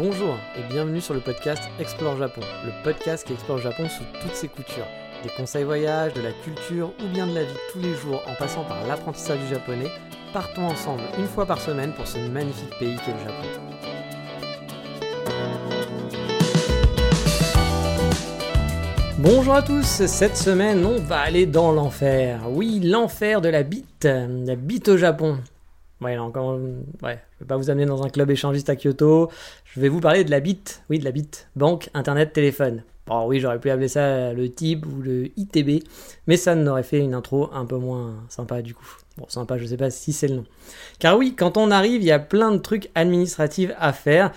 Bonjour et bienvenue sur le podcast Explore Japon, le podcast qui explore Japon sous toutes ses coutures. Des conseils voyage, de la culture ou bien de la vie tous les jours en passant par l'apprentissage du japonais, partons ensemble une fois par semaine pour ce magnifique pays qu'est le Japon. Bonjour à tous, cette semaine on va aller dans l'enfer. Oui, l'enfer de la bite, la bite au Japon. Ouais, ouais, je vais pas vous amener dans un club échangiste à Kyoto. Je vais vous parler de la bite, oui, de la bite, banque, internet, téléphone. Bon, oui, j'aurais pu appeler ça le TIB ou le ITB, mais ça n'aurait fait une intro un peu moins sympa du coup. Bon, sympa, je sais pas si c'est le nom. Car oui, quand on arrive, il y a plein de trucs administratifs à faire.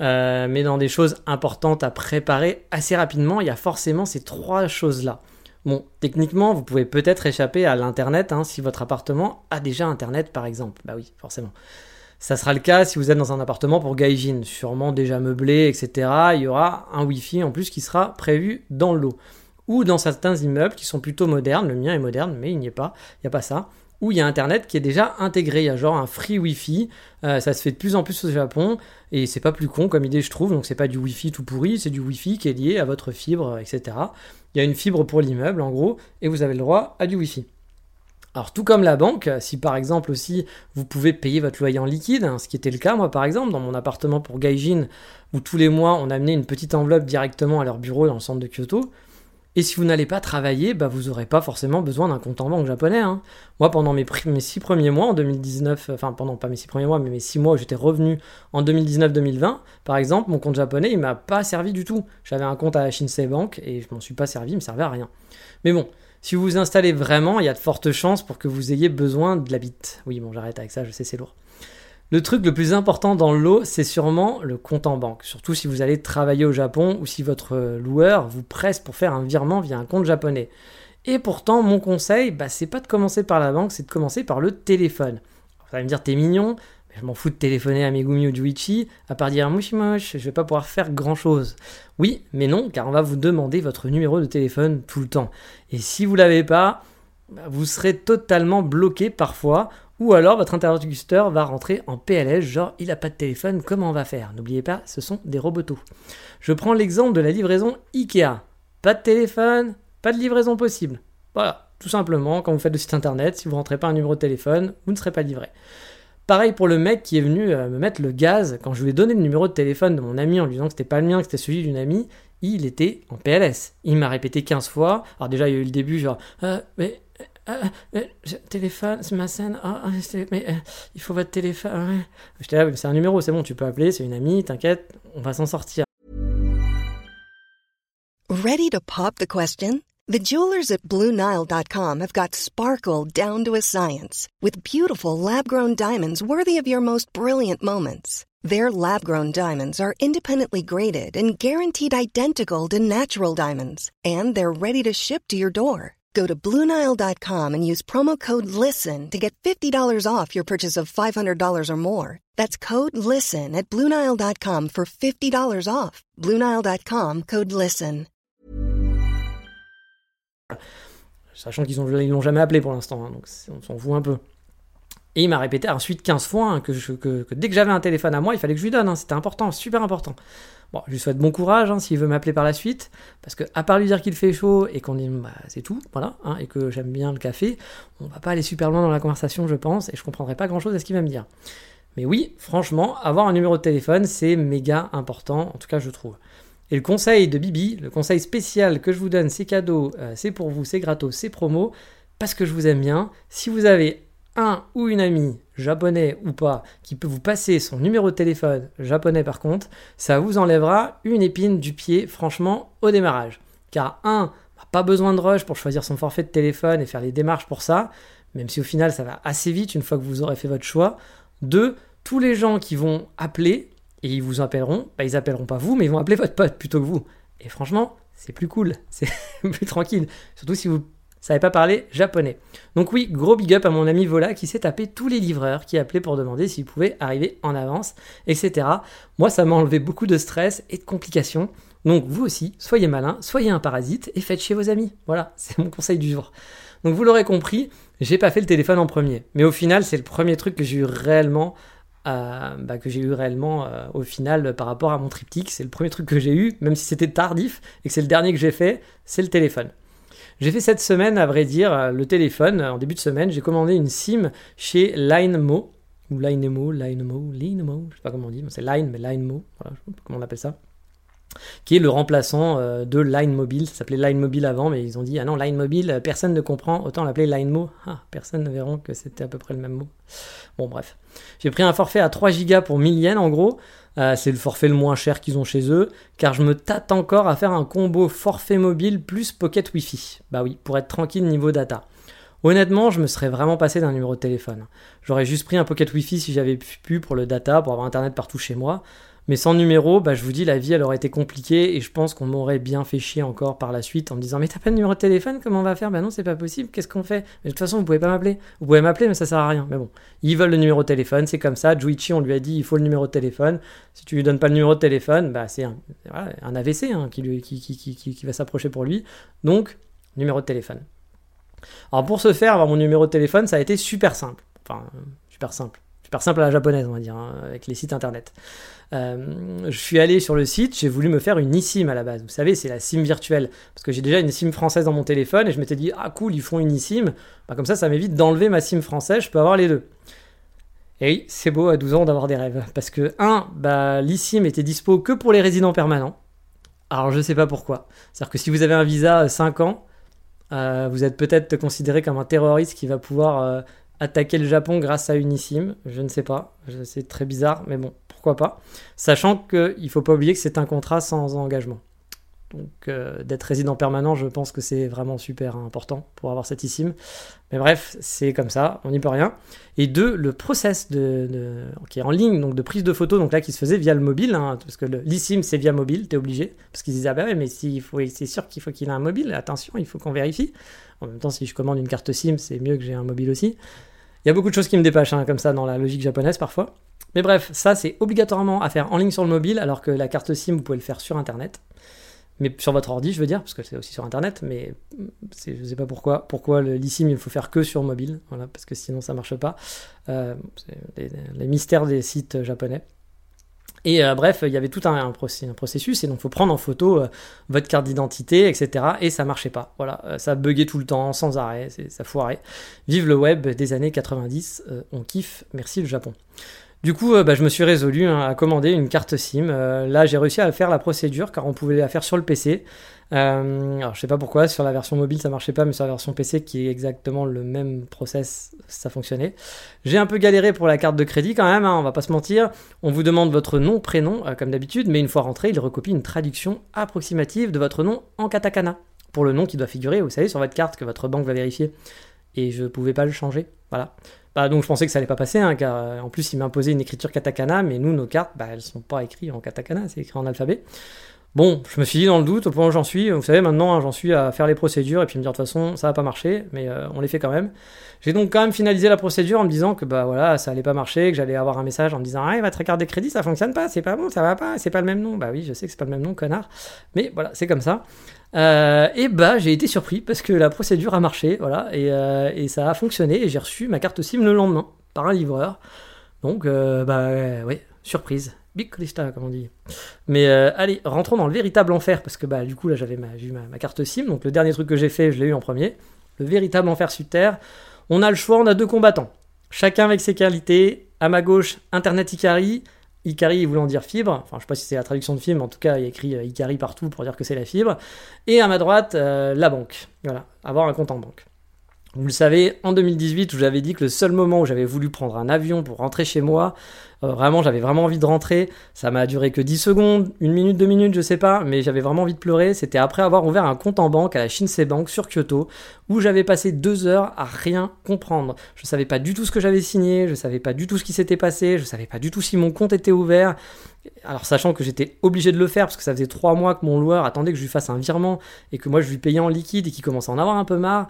Euh, mais dans des choses importantes à préparer assez rapidement, il y a forcément ces trois choses-là. Bon, techniquement, vous pouvez peut-être échapper à l'Internet hein, si votre appartement a déjà Internet, par exemple. Bah oui, forcément. Ça sera le cas si vous êtes dans un appartement pour Gaijin, sûrement déjà meublé, etc. Il y aura un Wi-Fi en plus qui sera prévu dans l'eau. Ou dans certains immeubles qui sont plutôt modernes, le mien est moderne, mais il n'y est pas, il n'y a pas ça où il y a Internet qui est déjà intégré. Il y a genre un free Wi-Fi. Euh, ça se fait de plus en plus au Japon et c'est pas plus con comme idée, je trouve. Donc c'est pas du Wi-Fi tout pourri, c'est du Wi-Fi qui est lié à votre fibre, etc. Il y a une fibre pour l'immeuble en gros et vous avez le droit à du Wi-Fi. Alors tout comme la banque, si par exemple aussi vous pouvez payer votre loyer en liquide, hein, ce qui était le cas moi par exemple dans mon appartement pour Gaijin, où tous les mois on amenait une petite enveloppe directement à leur bureau dans le centre de Kyoto, et si vous n'allez pas travailler, bah vous n'aurez pas forcément besoin d'un compte en banque japonais. Hein. Moi, pendant mes, six premiers mois en 2019, enfin pendant pas mes six premiers mois, mais mes six mois où j'étais revenu en 2019-2020, par exemple, mon compte japonais, il m'a pas servi du tout. J'avais un compte à Shinsei Bank et je m'en suis pas servi, il me servait à rien. Mais bon, si vous vous installez vraiment, il y a de fortes chances pour que vous ayez besoin de la bite. Oui, bon, j'arrête avec ça, je sais, c'est lourd. Le truc le plus important dans l'eau, c'est sûrement le compte en banque. Surtout si vous allez travailler au Japon ou si votre loueur vous presse pour faire un virement via un compte japonais. Et pourtant, mon conseil, bah, c'est pas de commencer par la banque, c'est de commencer par le téléphone. Vous allez me dire, t'es mignon, mais je m'en fous de téléphoner à Megumi ou Juichi, à part dire moche, je vais pas pouvoir faire grand chose. Oui, mais non, car on va vous demander votre numéro de téléphone tout le temps. Et si vous l'avez pas, bah, vous serez totalement bloqué parfois ou alors votre interlocuteur va rentrer en PLS, genre il n'a pas de téléphone, comment on va faire? N'oubliez pas, ce sont des robots. Je prends l'exemple de la livraison IKEA. Pas de téléphone, pas de livraison possible. Voilà, tout simplement, quand vous faites le site internet, si vous rentrez pas un numéro de téléphone, vous ne serez pas livré. Pareil pour le mec qui est venu euh, me mettre le gaz, quand je lui ai donné le numéro de téléphone de mon ami en lui disant que c'était pas le mien, que c'était celui d'une amie, il était en PLS. Il m'a répété 15 fois. Alors déjà, il y a eu le début, genre, euh, téléphone, c'est ma scène. Ah, ah, mais euh, il faut votre téléphone. J'étais là, c'est un numéro, c'est bon, tu peux appeler, c'est une amie, t'inquiète, on va s'en sortir. Ready to pop the question? The jewelers at BlueNile.com have got sparkle down to a science with beautiful lab-grown diamonds worthy of your most brilliant moments. Their lab-grown diamonds are independently graded and guaranteed identical to natural diamonds, and they're ready to ship to your door. Go to Bluenile.com and use promo code LISTEN to get $50 off your purchase of $500 or more. That's code LISTEN at Bluenile.com for $50 off. Bluenile.com code LISTEN. Sachant qu'ils ne l'ont jamais appelé pour l'instant, hein, donc on s'en fout un peu. Et il m'a répété ensuite 15 fois hein, que, dès que j'avais un téléphone à moi, il fallait que je lui donne. Hein, C'était important, super important. Bon, je lui souhaite bon courage hein, s'il veut m'appeler par la suite, parce que à part lui dire qu'il fait chaud et qu'on dit bah, c'est tout, voilà, hein, et que j'aime bien le café, on va pas aller super loin dans la conversation, je pense, et je comprendrai pas grand chose à ce qu'il va me dire. Mais oui, franchement, avoir un numéro de téléphone, c'est méga important, en tout cas je trouve. Et le conseil de Bibi, le conseil spécial que je vous donne, c'est cadeau, euh, c'est pour vous, c'est gratos, c'est promo, parce que je vous aime bien. Si vous avez un ou une amie, japonais ou pas, qui peut vous passer son numéro de téléphone, japonais par contre, ça vous enlèvera une épine du pied, franchement, au démarrage. Car un, pas besoin de rush pour choisir son forfait de téléphone et faire les démarches pour ça, même si au final ça va assez vite une fois que vous aurez fait votre choix. Deux, tous les gens qui vont appeler, et ils vous appelleront, bah ils appelleront pas vous, mais ils vont appeler votre pote plutôt que vous. Et franchement, c'est plus cool, c'est plus tranquille. Surtout si vous savait pas parler japonais. Donc oui, gros big up à mon ami Vola qui s'est tapé tous les livreurs qui appelaient pour demander s'ils pouvaient arriver en avance, etc. Moi, ça m'a enlevé beaucoup de stress et de complications. Donc vous aussi, soyez malin, soyez un parasite et faites chez vos amis. Voilà, c'est mon conseil du jour. Donc vous l'aurez compris, j'ai pas fait le téléphone en premier. Mais au final, c'est le premier truc que j'ai eu réellement euh, bah, que j'ai eu réellement euh, au final par rapport à mon triptyque. C'est le premier truc que j'ai eu, même si c'était tardif et que c'est le dernier que j'ai fait, c'est le téléphone. J'ai fait cette semaine, à vrai dire, euh, le téléphone. En début de semaine, j'ai commandé une SIM chez Linemo. Ou Linemo, Linemo, Linemo, je sais pas comment on dit, c'est Line, mais Linemo, voilà, je sais pas comment on appelle ça qui est le remplaçant euh, de Line Mobile. Ça s'appelait Line Mobile avant, mais ils ont dit ah non, Line Mobile, euh, personne ne comprend, autant l'appeler Line Mo. Ah, personne ne verra que c'était à peu près le même mot. Bon, bref. J'ai pris un forfait à 3 Go pour 1000 yens en gros. Euh, c'est le forfait le moins cher qu'ils ont chez eux, car je me tâte encore à faire un combo forfait mobile plus pocket Wi-Fi. Bah oui, pour être tranquille niveau data. Honnêtement, je me serais vraiment passé d'un numéro de téléphone. J'aurais juste pris un pocket Wi-Fi si j'avais pu pour le data, pour avoir internet partout chez moi. Mais sans numéro, bah, je vous dis, la vie, elle aurait été compliquée et je pense qu'on m'aurait bien fait chier encore par la suite en me disant Mais t'as pas de numéro de téléphone Comment on va faire? Ben non, c'est pas possible. Qu'est-ce qu'on fait? Mais de toute façon, vous pouvez pas m'appeler. Vous pouvez m'appeler, mais ça sert à rien. Mais bon, ils veulent le numéro de téléphone, c'est comme ça. Juichi, on lui a dit Il faut le numéro de téléphone. Si tu lui donnes pas le numéro de téléphone, bah, c'est un, AVC hein, qui, qui va s'approcher pour lui. Donc, numéro de téléphone. Alors, pour ce faire, avoir mon numéro de téléphone, ça a été super simple. Enfin, super simple. Super simple à la japonaise, on va dire, hein, avec les sites internet. Euh, je suis allé sur le site, j'ai voulu me faire une eSIM à la base. Vous savez, c'est la SIM virtuelle. Parce que j'ai déjà une SIM française dans mon téléphone et je m'étais dit, ah cool, ils font une eSIM. Bah, comme ça, ça m'évite d'enlever ma SIM française, je peux avoir les deux. Et oui, c'est beau à 12 ans d'avoir des rêves. Parce que, un, bah, l'eSIM était dispo que pour les résidents permanents. Alors, je sais pas pourquoi. C'est-à-dire que si vous avez un visa 5 ans, euh, vous êtes peut-être considéré comme un terroriste qui va pouvoir euh, attaquer le Japon grâce à une eSIM. Je ne sais pas. C'est très bizarre, mais bon, pourquoi pas. Sachant qu'il ne faut pas oublier que c'est un contrat sans engagement. Donc euh, d'être résident permanent, je pense que c'est vraiment super important pour avoir cette eSIM. Mais bref, c'est comme ça, on n'y peut rien. Et deux, le process de, qui est en ligne, donc de prise de photos, donc là qui se faisait via le mobile, hein, parce que l'eSIM c'est via mobile, t'es obligé, parce qu'ils disaient ah bah ouais, mais si, c'est sûr qu'il faut qu'il ait un mobile, attention, il faut qu'on vérifie. En même temps, si je commande une carte SIM, c'est mieux que j'ai un mobile aussi. Il y a beaucoup de choses qui me dépassent hein, comme ça dans la logique japonaise parfois. Mais bref, ça c'est obligatoirement à faire en ligne sur le mobile, alors que la carte SIM, vous pouvez le faire sur Internet. Mais sur votre ordi, je veux dire, parce que c'est aussi sur Internet, mais je ne sais pas pourquoi. Pourquoi l'eSIM, il faut faire que sur mobile, voilà, parce que sinon ça marche pas. Euh, les, les, mystères des sites japonais. Et euh, bref, il y avait tout un, processus, et donc il faut prendre en photo euh, votre carte d'identité, etc. Et ça marchait pas. Voilà, euh, ça buguait tout le temps, sans arrêt, ça foirait. Vive le web des années 90, on kiffe, merci le Japon. Du coup, bah, je me suis résolu hein, à commander une carte SIM. là, j'ai réussi à faire la procédure car on pouvait la faire sur le PC. Euh, alors je sais pas pourquoi, sur la version mobile ça marchait pas, mais sur la version PC qui est exactement le même process, ça fonctionnait. J'ai un peu galéré pour la carte de crédit quand même, hein, on va pas se mentir. On vous demande votre nom, prénom, euh, comme d'habitude, mais une fois rentré, il recopie une traduction approximative de votre nom en katakana. Pour le nom qui doit figurer, vous savez, sur votre carte que votre banque va vérifier. Et je pouvais pas le changer. Voilà. Bah, donc je pensais que ça allait pas passer, hein, car euh, en plus il m'imposait une écriture katakana, mais nous, nos cartes, bah, elles sont pas écrites en katakana, c'est écrit en alphabet. Bon, je me suis dit dans le doute, au point où j'en suis, vous savez, maintenant hein, j'en suis à faire les procédures et puis me dire de toute façon ça va pas marcher, mais euh, on les fait quand même. J'ai donc quand même finalisé la procédure en me disant que bah voilà, ça allait pas marcher, que j'allais avoir un message en me disant ah votre carte de crédit ça fonctionne pas, c'est pas bon, ça va pas, c'est pas le même nom. Bah oui, je sais que c'est pas le même nom, connard, mais voilà, c'est comme ça. Euh, et bah j'ai été surpris parce que la procédure a marché, voilà, et, euh, et ça a fonctionné et j'ai reçu ma carte SIM le lendemain par un livreur. Donc bah oui, surprise. Big Krista, comme on dit. Mais euh, allez, rentrons dans le véritable enfer, parce que bah, du coup, là, j'avais ma, ma, carte SIM, donc le dernier truc que j'ai fait, je l'ai eu en premier. Le véritable enfer sur Terre. On a le choix, on a deux combattants. Chacun avec ses qualités. À ma gauche, Internet Ikari. Ikari voulant dire fibre. Enfin, je sais pas si c'est la traduction de fibre, mais en tout cas, il y a écrit euh, Ikari partout pour dire que c'est la fibre. Et à ma droite, euh, la banque. Voilà, avoir un compte en banque. Vous le savez, en 2018, où j'avais dit que le seul moment où j'avais voulu prendre un avion pour rentrer chez moi, euh, vraiment, j'avais vraiment envie de rentrer. Ça m'a duré que 10 secondes, une minute, deux minutes, je sais pas, mais j'avais vraiment envie de pleurer. C'était après avoir ouvert un compte en banque à la Shinsei Bank sur Kyoto, où j'avais passé deux heures à rien comprendre. Je savais pas du tout ce que j'avais signé, je savais pas du tout ce qui s'était passé, je savais pas du tout si mon compte était ouvert. Alors sachant que j'étais obligé de le faire parce que ça faisait trois mois que mon loueur attendait que je lui fasse un virement et que moi je lui payais en liquide et qu'il commençait à en avoir un peu marre.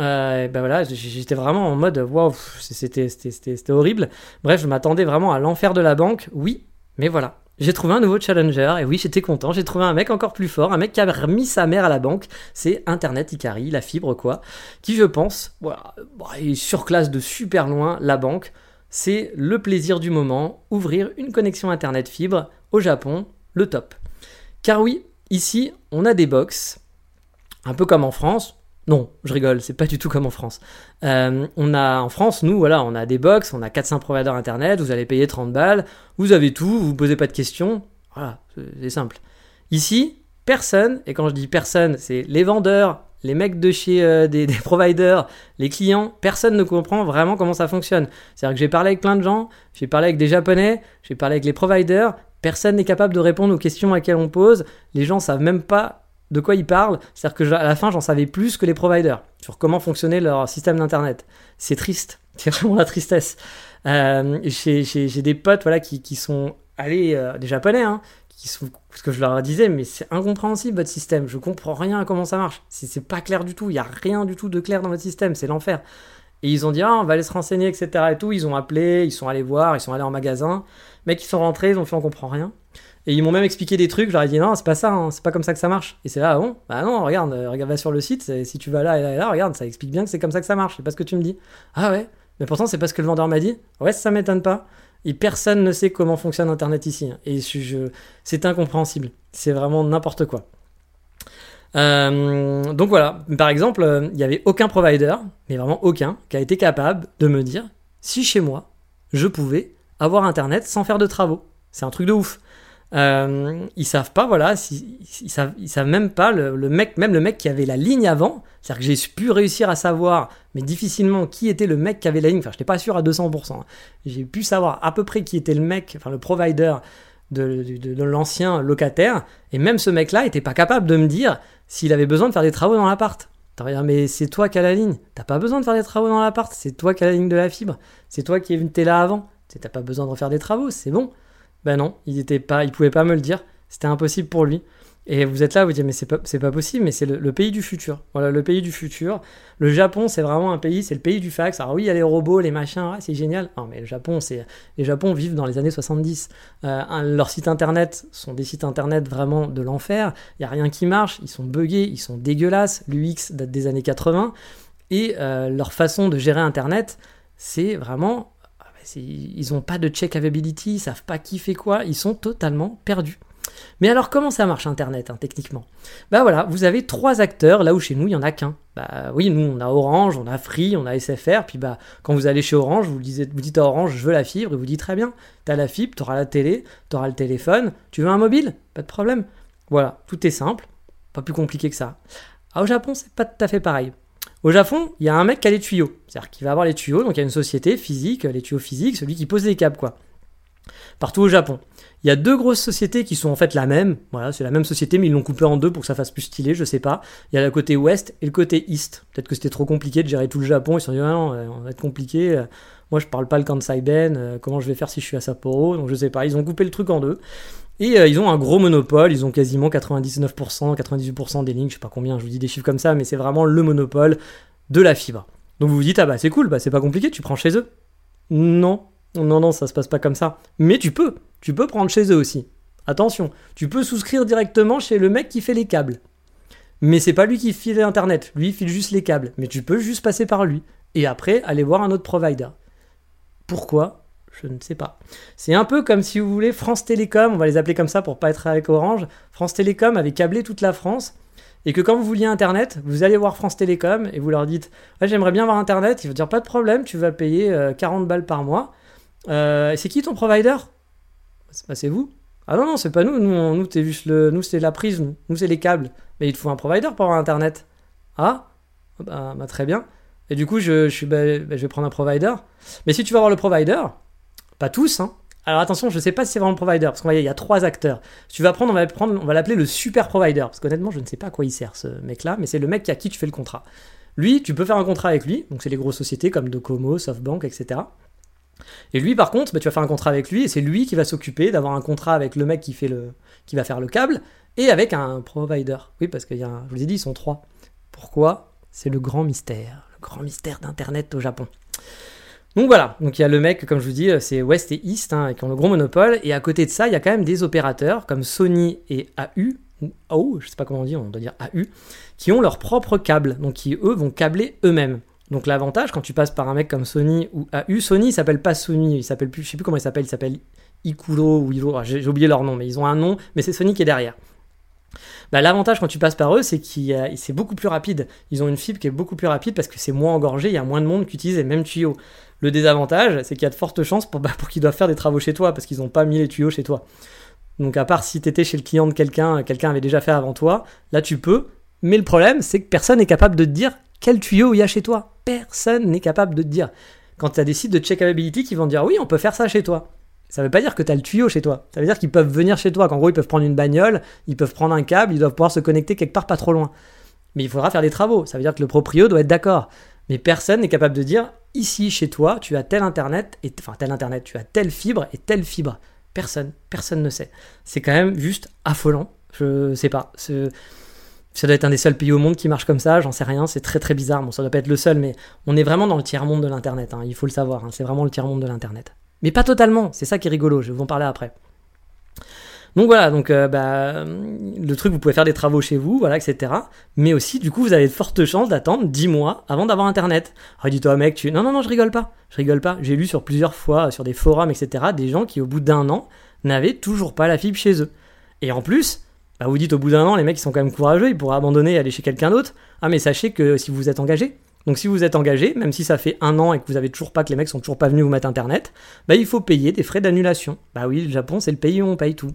Euh, ben voilà, j'étais vraiment en mode waouh, c'était horrible. Bref, je m'attendais vraiment à l'enfer de la banque. Oui, mais voilà. J'ai trouvé un nouveau challenger et oui, j'étais content. J'ai trouvé un mec encore plus fort, un mec qui a remis sa mère à la banque. C'est Internet Ikari, la fibre quoi, qui je pense, voilà, bah, il surclasse de super loin la banque. c'est le plaisir du moment, ouvrir une connexion Internet fibre au Japon, le top. Car oui, ici, on a des box, un peu comme en France. Non, je rigole, c'est pas du tout comme en France. Euh, on a en France, nous, voilà, on a des box, on a 4-5 providers internet, vous allez payer 30 balles, vous avez tout, vous posez pas de questions. Voilà, c'est simple. Ici, personne, et quand je dis personne, c'est les vendeurs, les mecs de chez euh, des, providers, les clients, personne ne comprend vraiment comment ça fonctionne. C'est-à-dire que j'ai parlé avec plein de gens, j'ai parlé avec des japonais, j'ai parlé avec les providers, personne n'est capable de répondre aux questions à on pose, les gens savent même pas de quoi ils parlent, c'est-à-dire que à la fin j'en savais plus que les providers sur comment fonctionnait leur système d'internet. C'est triste, c'est vraiment la tristesse. Euh, j'ai des potes voilà qui, sont allés, euh, des japonais, hein, qui sont, parce que je leur disais, mais c'est incompréhensible votre système, je comprends rien à comment ça marche, c'est pas clair du tout, il y a rien du tout de clair dans votre système, c'est l'enfer. Et ils ont dit, ah, on va aller se renseigner, etc. et tout, ils ont appelé, ils sont allés voir, ils sont allés en magasin, mecs ils sont rentrés, ils ont fait, on comprend rien. Et ils m'ont même expliqué des trucs, je leur ai dit non, c'est pas ça, hein, c'est pas comme ça que ça marche. Et c'est là, ah bon, bah non, regarde, euh, regarde, va sur le site, si tu vas là et là et là, regarde, ça explique bien que c'est comme ça que ça marche, c'est pas ce que tu me dis. Ah ouais, mais pourtant c'est pas ce que le vendeur m'a dit. Ouais, ça m'étonne pas. Et personne ne sait comment fonctionne Internet ici. Hein. Et c'est incompréhensible. C'est vraiment n'importe quoi. Euh, donc voilà, par exemple, euh, il n'y avait aucun provider, mais vraiment aucun, qui a été capable de me dire si chez moi, je pouvais avoir Internet sans faire de travaux. C'est un truc de ouf. Euh, ils savent pas, voilà, si, ils, savent, même pas, le, mec, même le mec qui avait la ligne avant, c'est-à-dire que j'ai pu réussir à savoir, mais difficilement, qui était le mec qui avait la ligne, enfin, je n'étais pas sûr à 200%, hein. j'ai pu savoir à peu près qui était le mec, enfin, le provider de, l'ancien locataire, et même ce mec-là n'était pas capable de me dire s'il avait besoin de faire des travaux dans l'appart. Mais c'est toi qui as la ligne, t'as pas besoin de faire des travaux dans l'appart, c'est toi qui as la ligne de la fibre, c'est toi qui es là avant, t'as pas besoin de refaire des travaux, c'est bon. Ben non, il était pas, il pouvait pas me le dire. C'était impossible pour lui. Et vous êtes là, vous dites, mais c'est pas, possible, mais c'est le, pays du futur. Voilà, le pays du futur. Le Japon, c'est vraiment un pays, c'est le pays du fax. Alors oui, il y a les robots, les machins, c'est génial. Non, mais le Japon, c'est, les Japon vivent dans les années 70. Euh, leurs sites internet sont des sites internet vraiment de l'enfer. Il y a rien qui marche, ils sont buggés, ils sont dégueulasses. L'UX date des années 80. Et euh, leur façon de gérer internet, c'est vraiment ils n'ont pas de check availability, ils savent pas qui fait quoi, ils sont totalement perdus. Mais alors comment ça marche Internet hein, techniquement? Bah voilà, vous avez trois acteurs là où chez nous il y en a qu'un. Bah oui, nous on a Orange, on a Free, on a SFR, puis bah quand vous allez chez Orange, vous, dites, vous dites à Orange je veux la fibre, et vous dites très bien, t'as la fibre, t'auras la télé, t'auras le téléphone, tu veux un mobile? Pas de problème. Voilà, tout est simple, pas plus compliqué que ça. Ah, au Japon c'est pas tout à fait pareil. Au Japon, il y a un mec qui a les tuyaux. C'est-à-dire qu'il va avoir les tuyaux, donc il y a une société physique, les tuyaux physiques, celui qui pose les câbles, quoi. Partout au Japon. Il y a deux grosses sociétés qui sont en fait la même. Voilà, c'est la même société, mais ils l'ont coupé en deux pour que ça fasse plus stylé, je sais pas. Il y a le côté ouest et le côté east. Peut-être que c'était trop compliqué de gérer tout le Japon. Ils se sont dit, ah non, on va être compliqué. Moi, je parle pas le Kansai Ben. Euh, comment je vais faire si je suis à Sapporo Donc, je sais pas. Ils ont coupé le truc en deux. Et euh, ils ont un gros monopole, ils ont quasiment 99%, 98% des lignes, je sais pas combien, je vous dis des chiffres comme ça, mais c'est vraiment le monopole de la fibre. Donc vous vous dites, ah bah c'est cool, bah c'est pas compliqué, tu prends chez eux. Non, non, non, ça se passe pas comme ça. Mais tu peux, tu peux prendre chez eux aussi. Attention, tu peux souscrire directement chez le mec qui fait les câbles. Mais c'est pas lui qui file Internet, lui il file juste les câbles. Mais tu peux juste passer par lui. Et après, aller voir un autre provider. Pourquoi? Je ne sais pas. C'est un peu comme si vous voulez France Télécom, on va les appeler comme ça pour pas être avec Orange. France Télécom avait câblé toute la France et que quand vous vouliez Internet, vous allez voir France Télécom et vous leur dites J'aimerais bien avoir Internet. Ils vont dire Pas de problème, tu vas payer 40 euh, balles par mois. Euh, c'est qui ton provider? Bah, C'est vous. Ah non, non, c'est pas nous. Nous, nous, le... nous c'est la prise. Nous, c'est les câbles. Mais il te faut un provider pour avoir Internet. Ah bah, bah, Très bien. Et du coup, je, je, suis, bah, je vais prendre un provider. Mais si tu vas avoir le provider, pas tous, hein. Alors attention, je ne sais pas si c'est vraiment le provider, parce qu'on il y a trois acteurs. tu vas prendre, on va va l'appeler le super provider, parce qu'honnêtement, je ne sais pas à quoi il sert ce mec-là, mais c'est le mec à qui tu fais le contrat. Lui, tu peux faire un contrat avec lui, donc c'est les grosses sociétés comme Docomo, SoftBank, etc. Et lui, par contre, bah, tu vas faire un contrat avec lui, et c'est lui qui va s'occuper d'avoir un contrat avec le mec qui va faire le câble, et avec un provider. Oui, parce qu'il y je vous ai dit, ils sont trois. Pourquoi? C'est le grand mystère, le grand mystère d'Internet au Japon. Donc voilà, donc il y a le mec, comme je vous dis, c'est West et East hein, qui ont le gros monopole, et à côté de ça, il y a quand même des opérateurs comme Sony et AU, ou AU, je sais pas comment on dit, on doit dire AU, qui ont leur propre câble, donc qui eux vont câbler eux-mêmes. Donc l'avantage quand tu passes par un mec comme Sony ou AU, Sony il s'appelle pas Sony, il s'appelle plus, je sais plus comment il s'appelle, il s'appelle Ikuro ou ah, j'ai oublié leur nom, mais ils ont un nom, mais c'est Sony qui est derrière. Bah, l'avantage quand tu passes par eux, c'est que c'est beaucoup plus rapide. Ils ont une fibre qui est beaucoup plus rapide parce que c'est moins engorgé, il y a moins de monde qui utilise les mêmes tuyaux. Le désavantage, c'est qu'il y a de fortes chances pour, bah, qu'ils doivent faire des travaux chez toi parce qu'ils n'ont pas mis les tuyaux chez toi. Donc à part si tu étais chez le client de quelqu'un, quelqu'un avait déjà fait avant toi, là tu peux. Mais le problème, c'est que personne n'est capable de te dire quel tuyau il y a chez toi. Personne n'est capable de te dire. Quand tu as des sites de checkability qui vont dire oui, on peut faire ça chez toi. Ça veut pas dire que tu as le tuyau chez toi. Ça veut dire qu'ils peuvent venir chez toi. Qu'en gros, ils peuvent prendre une bagnole, ils peuvent prendre un câble, ils doivent pouvoir se connecter quelque part pas trop loin. Mais il faudra faire des travaux. Ça veut dire que le proprio doit être d'accord. Mais personne n'est capable de dire ici chez toi, tu as tel internet et enfin tel internet, tu as telle fibre et telle fibre. Personne, personne ne sait. C'est quand même juste affolant. Je sais pas. Ça doit être un des seuls pays au monde qui marche comme ça, j'en sais rien, c'est très très bizarre. Bon, ça doit pas être le seul, mais on est vraiment dans le tiers-monde de l'Internet, hein, il faut le savoir, hein. c'est vraiment le tiers-monde de l'Internet. Mais pas totalement, c'est ça qui est rigolo, je vais vous en parler après. Donc voilà, donc euh, bah, le truc, vous pouvez faire des travaux chez vous, voilà, etc. Mais aussi, du coup, vous avez de fortes chances d'attendre 10 mois avant d'avoir Internet. Alors dis-toi, mec, tu... Non, non, non, je rigole pas. Je rigole pas. J'ai lu sur plusieurs fois, sur des forums, etc., des gens qui, au bout d'un an, n'avaient toujours pas la fibre chez eux. Et en plus, bah, vous dites au bout d'un an, les mecs, ils sont quand même courageux, ils pourraient abandonner et aller chez quelqu'un d'autre. Ah, mais sachez que si vous êtes engagé, donc si vous êtes engagé, même si ça fait un an et que vous avez toujours pas, que les mecs sont toujours pas venus vous mettre internet, bah il faut payer des frais d'annulation. Bah oui, le Japon c'est le pays où on paye tout.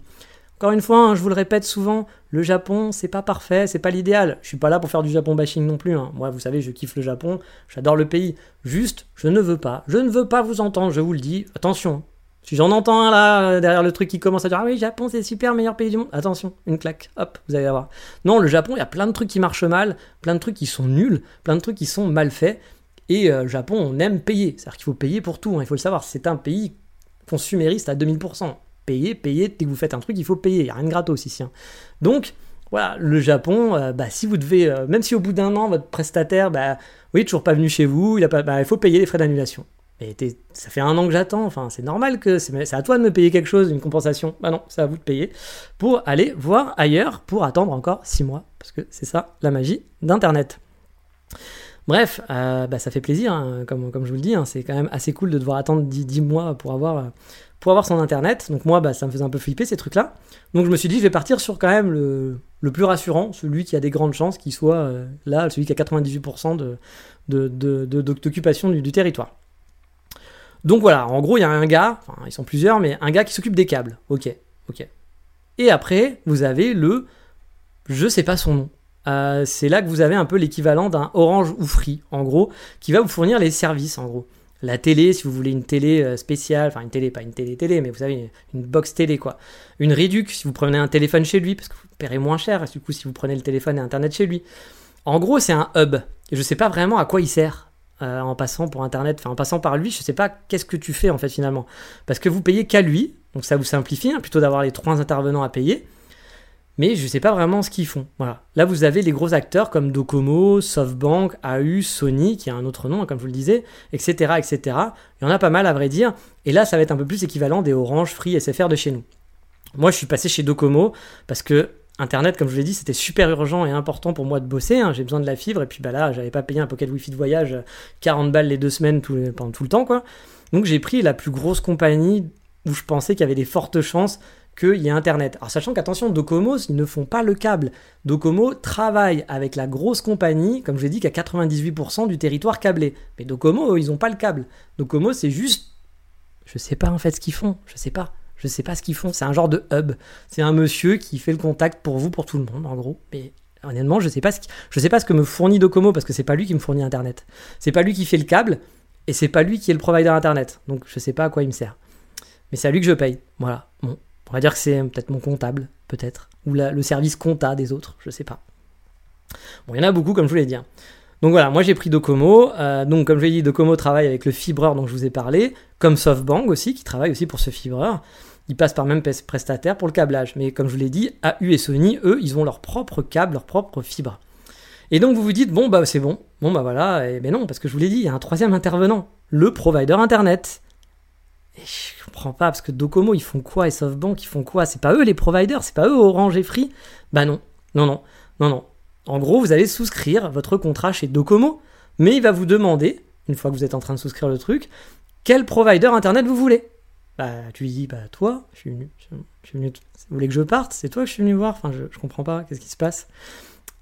Encore une fois, hein, je vous le répète souvent, le Japon, c'est pas parfait, c'est pas l'idéal. Je suis pas là pour faire du Japon bashing non plus. Hein. Moi, vous savez, je kiffe le Japon, j'adore le pays. Juste, je ne veux pas, je ne veux pas vous entendre, je vous le dis. Attention, si j'en entends un là, derrière le truc qui commence à dire Ah oui, Japon, c'est super, meilleur pays du monde. Attention, une claque, hop, vous allez voir. Non, le Japon, il y a plein de trucs qui marchent mal, plein de trucs qui sont nuls, plein de trucs qui sont mal faits. Et euh, Japon, on aime payer. C'est-à-dire qu'il faut payer pour tout, hein, il faut le savoir. C'est un pays consumériste à 2000% payer, payer. Dès que vous faites un truc, il faut payer. Il n'y a rien de gratos ici. Hein. Donc, voilà, le Japon, euh, bah, si vous devez, euh, même si au bout d'un an, votre prestataire, bah, oui, toujours pas venu chez vous, il, a pas, bah, il faut payer les frais d'annulation. Ça fait un an que j'attends, enfin, c'est normal que c'est à toi de me payer quelque chose, une compensation. Bah non, c'est à vous de payer pour aller voir ailleurs pour attendre encore 6 mois. Parce que c'est ça la magie d'Internet. Bref, euh, bah, ça fait plaisir, hein, comme, comme je vous le dis, hein, c'est quand même assez cool de devoir attendre 10, mois pour avoir, pour avoir son internet. Donc moi, bah, ça me faisait un peu flipper ces trucs-là. Donc je me suis dit, je vais partir sur quand même le, plus rassurant, celui qui a des grandes chances qu'il soit euh, là, celui qui a 98% de, d'occupation du, territoire. Donc voilà, en gros, il y a un gars, enfin ils sont plusieurs, mais un gars qui s'occupe des câbles. Ok, ok. Et après, vous avez le, je sais pas son nom. Euh, c'est là que vous avez un peu l'équivalent d'un Orange ou Free, en gros, qui va vous fournir les services, en gros la télé, si vous voulez une télé euh, spéciale, enfin une télé, pas une télé télé, mais vous savez, une box télé quoi. Une réduc si vous prenez un téléphone chez lui, parce que vous paierez moins cher, du coup si vous prenez le téléphone et Internet chez lui. En gros, c'est un hub. Et je sais pas vraiment à quoi il sert euh, en passant pour Internet, enfin en passant par lui, je sais pas qu'est-ce que tu fais en fait finalement. Parce que vous payez qu'à lui, donc ça vous simplifie, hein, plutôt d'avoir les trois intervenants à payer mais je ne sais pas vraiment ce qu'ils font. Voilà. Là, vous avez les gros acteurs comme Docomo, SoftBank, AU, Sony, qui a un autre nom, comme je vous le disais, etc., etc. Il y en a pas mal, à vrai dire. Et là, ça va être un peu plus équivalent des Orange, Free, SFR de chez nous. Moi, je suis passé chez Docomo parce que Internet, comme je vous l'ai dit, c'était super urgent et important pour moi de bosser. Hein. J'ai besoin de la fibre et puis bah là, j'avais pas payé un pocket Wi-Fi de voyage 40 balles les deux semaines pendant tout le temps, quoi. Donc j'ai pris la plus grosse compagnie où je pensais qu'il y avait des fortes chances qu'il y ait Internet. Alors sachant qu'attention, Docomo, ils ne font pas le câble. Docomo travaille avec la grosse compagnie, comme je l'ai dit, qui a 98% du territoire câblé. Mais Docomo, ils n'ont pas le câble. Docomo, c'est juste... Je sais pas en fait ce qu'ils font, je sais pas. Je sais pas ce qu'ils font, c'est un genre de hub. C'est un monsieur qui fait le contact pour vous, pour tout le monde, en gros. Mais honnêtement, je sais je sais pas ce que me fournit Docomo parce que c'est pas lui qui me fournit Internet. C'est pas lui qui fait le câble et c'est pas lui qui est le provider Internet. Donc je sais pas à quoi il me sert. Mais c'est à lui que je paye. Voilà. Bon, on va dire que c'est peut-être mon comptable, peut-être, ou le service compta des autres, je sais pas. Bon, il y en a beaucoup, comme je vous l'ai dit. Donc voilà, moi j'ai pris Docomo. Euh, donc comme je l'ai dit, Docomo travaille avec le fibreur dont je vous ai parlé, comme SoftBank aussi, qui travaille aussi pour ce fibreur. Ils passent par même prestataire pour le câblage. Mais comme je vous l'ai dit, AU et Sony, eux, ils ont leur propre câble, leur propre fibre. Et donc vous vous dites, bon bah c'est bon, bon bah voilà, et ben non, parce que je vous l'ai dit, il y a un troisième intervenant, le provider internet. Et je pas, parce que Docomo, ils font quoi Et SoftBank, ils font quoi? C'est pas eux les providers, c'est pas eux Orange et Free? Bah non, non, non, non, non. En gros, vous allez souscrire votre contrat chez Docomo, mais il va vous demander, une fois que vous êtes en train de souscrire le truc, quel provider internet vous voulez. Bah, tu lui dis, bah, toi, je suis venu, je suis venu, vous voulez que je parte? C'est toi que je suis venu voir? Enfin, je, je comprends pas, qu'est-ce qui se passe?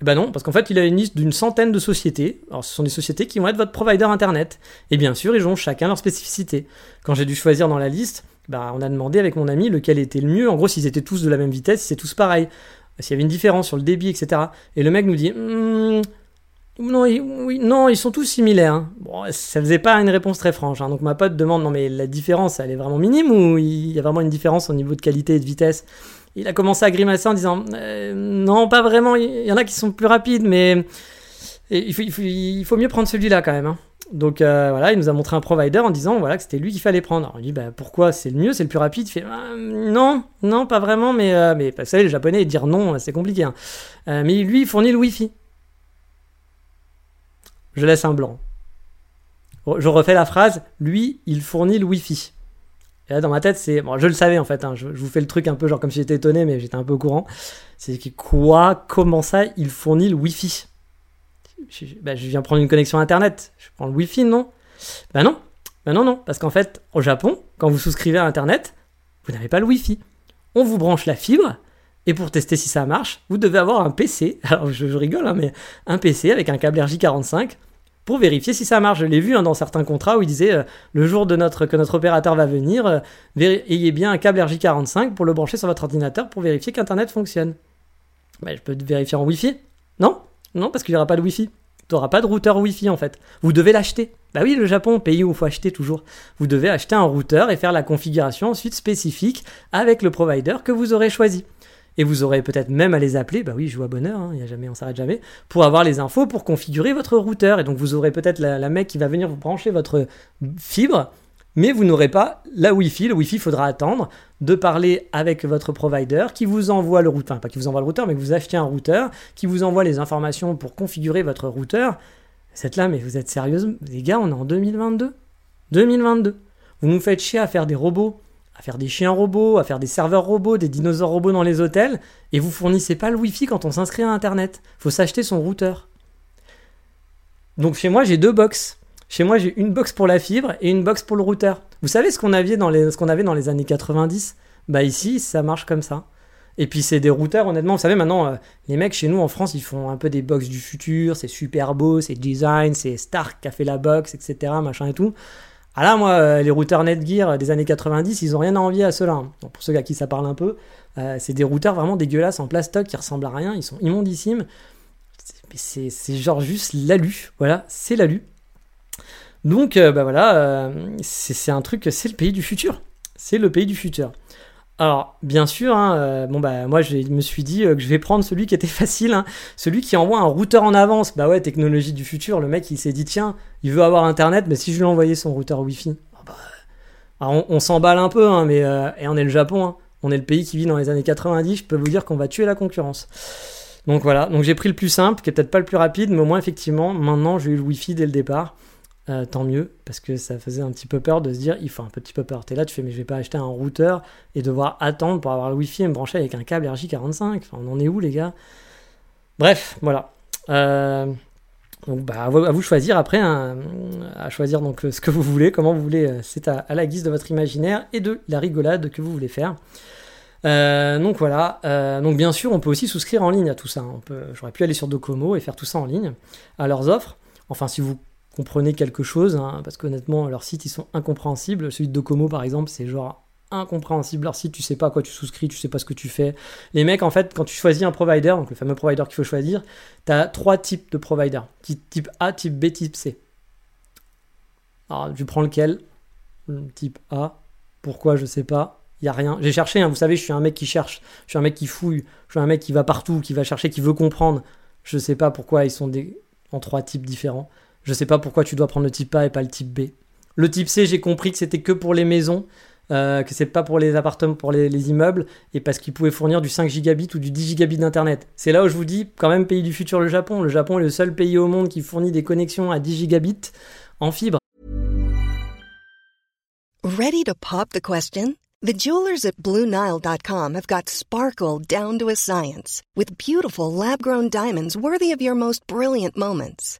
Bah non, parce qu'en fait, il a une liste d'une centaine de sociétés. Alors, ce sont des sociétés qui vont être votre provider internet. Et bien sûr, ils ont chacun leur spécificité. Quand j'ai dû choisir dans la liste, bah, on a demandé avec mon ami lequel était le mieux. En gros, s'ils étaient tous de la même vitesse, c'est tous pareil. S'il y avait une différence sur le débit, etc. Et le mec nous dit, hmm, non, oui, non, ils sont tous similaires. Hein. Bon, ça faisait pas une réponse très franche. Hein. Donc ma pote demande, non mais la différence, elle est vraiment minime ou il y a vraiment une différence au niveau de qualité et de vitesse? Il a commencé à grimacer en disant euh, non, pas vraiment. Il y en a qui sont plus rapides, mais il faut, mieux prendre celui-là quand même. Hein. Donc euh, voilà, il nous a montré un provider en disant voilà que c'était lui qu'il fallait prendre. Alors, on dit bah, pourquoi c'est le mieux, c'est le plus rapide? Il fait ah, non, non, pas vraiment, mais, euh, mais bah, vous savez, les japonais, dire non, c'est compliqué. Hein. mais lui, il fournit le Wi-Fi. Je laisse un blanc. Je refais la phrase lui, il fournit le Wi-Fi. Et là, dans ma tête, c'est. Bon, je le savais en fait, hein, je, vous fais le truc un peu genre comme si j'étais étonné, mais j'étais un peu au courant. C'est quoi Comment ça Il fournit le Wi-Fi? Je, bah, je viens prendre une connexion Internet. Je prends le Wi-Fi, non? Ben non. Ben non, non. Parce qu'en fait, au Japon, quand vous souscrivez à Internet, vous n'avez pas le Wi-Fi. On vous branche la fibre. Et pour tester si ça marche, vous devez avoir un PC. Alors je, je rigole, hein, mais un PC avec un câble RJ45 pour vérifier si ça marche. Je l'ai vu hein, dans certains contrats où il disait euh, le jour de notre, que notre opérateur va venir, euh, ayez bien un câble RJ45 pour le brancher sur votre ordinateur pour vérifier qu'Internet fonctionne. Bah, je peux vérifier en Wi-Fi Non? Non, parce qu'il n'y aura pas de Wi-Fi. Tu n'auras pas de routeur Wi-Fi en fait. Vous devez l'acheter. Bah oui, le Japon, pays où il faut acheter toujours. Vous devez acheter un routeur et faire la configuration ensuite spécifique avec le provider que vous aurez choisi et vous aurez peut-être même à les appeler, bah oui, je joue à bonheur, hein, il y a jamais, on s'arrête jamais, pour avoir les infos pour configurer votre routeur. Et donc vous aurez peut-être la, mec qui va venir vous brancher votre fibre, mais vous n'aurez pas la Wi-Fi. Le Wi-Fi, faudra attendre de parler avec votre provider qui vous envoie le routeur, enfin pas qui vous envoie le routeur, mais que vous achetez un routeur, qui vous envoie les informations pour configurer votre routeur. Cette là, mais vous êtes sérieuse Les gars, on est en 2022 2022. Vous nous faites chier à faire des robots à faire des chiens robots, à faire des serveurs robots, des dinosaures robots dans les hôtels, et vous fournissez pas le Wi-Fi quand on s'inscrit à Internet. Faut s'acheter son routeur. Donc chez moi, j'ai deux box. Chez moi, j'ai une box pour la fibre et une box pour le routeur. Vous savez ce qu'on avait dans les, avait années 90 Bah ici, ça marche comme ça. Et puis c'est des routeurs, honnêtement, vous savez, maintenant, euh, les mecs chez nous en France, ils font un peu des box du futur, c'est super beau, c'est design, c'est Stark qui a fait la box, etc., machin et tout. Ah là, moi, euh, les routeurs Netgear des années 90, ils ont rien à envier à ceux-là. Hein. pour ceux à qui ça parle un peu, euh, c'est des routeurs vraiment dégueulasses en plastoc qui ressemblent à rien, ils sont immondissimes. C'est genre juste l'alu, voilà, c'est l'alu. Donc, euh, bah voilà, c'est un truc, c'est le pays du futur. C'est le pays du futur. Alors, bien sûr, hein, euh, bon bah moi je me suis dit euh, que je vais prendre celui qui était facile, hein. celui qui envoie un routeur en avance. Bah ouais, technologie du futur. Le mec il s'est dit tiens, il veut avoir internet, mais si je lui envoyais son routeur Wi-Fi, ah bah, on, s'emballe un peu, hein, mais euh, et on est le Japon, on est le pays qui vit dans les années 90. Je peux vous dire qu'on va tuer la concurrence. Donc voilà, donc j'ai pris le plus simple, qui est peut-être pas le plus rapide, mais au moins effectivement, maintenant j'ai eu le Wi-Fi dès le départ. Euh, tant mieux, parce que ça faisait un petit peu peur de se dire, il faut un petit peu peur. T'es là, tu fais, mais je vais pas acheter un routeur et devoir attendre pour avoir le Wi-Fi et me brancher avec un câble RJ45. Enfin, on en est où, les gars? Bref, voilà. Euh, donc, bah, à vous, choisir après, à choisir donc ce que vous voulez, comment vous voulez. Euh, c'est à, la guise de votre imaginaire et de la rigolade que vous voulez faire. donc voilà. donc bien sûr, on peut aussi souscrire en ligne à tout ça. Peut, j'aurais pu aller sur Docomo et faire tout ça en ligne à leurs offres. Enfin, si vous comprenez quelque chose, hein, parce qu'honnêtement, leurs sites, ils sont incompréhensibles. Celui de Docomo, par exemple, c'est genre incompréhensible. Leur site, tu sais pas à quoi tu souscris, tu sais pas ce que tu fais. Les mecs, en fait, quand tu choisis un provider, donc le fameux provider qu'il faut choisir, tu as trois types de providers. Type A, type B, type C. Alors, tu prends lequel? Type A. Pourquoi? Je sais pas. Il y a rien. J'ai cherché, hein, vous savez, je suis un mec qui cherche. Je suis un mec qui fouille. Je suis un mec qui va partout, qui va chercher, qui veut comprendre. Je sais pas pourquoi ils sont des... en trois types différents. Je sais pas pourquoi tu dois prendre le type A et pas le type B. Le type C, j'ai compris que c'était que pour les maisons, euh, que c'est pas pour les appartements, pour les, immeubles, et parce qu'ils pouvaient fournir du 5 gigabits ou du 10 gigabits d'internet. C'est là où je vous dis, quand même, pays du futur, le Japon. Le Japon est le seul pays au monde qui fournit des connexions à 10 gigabits en fibre. Ready to pop the question? The jewelers at BlueNile.com have got sparkle down to a science with beautiful lab-grown diamonds worthy of your most brilliant moments.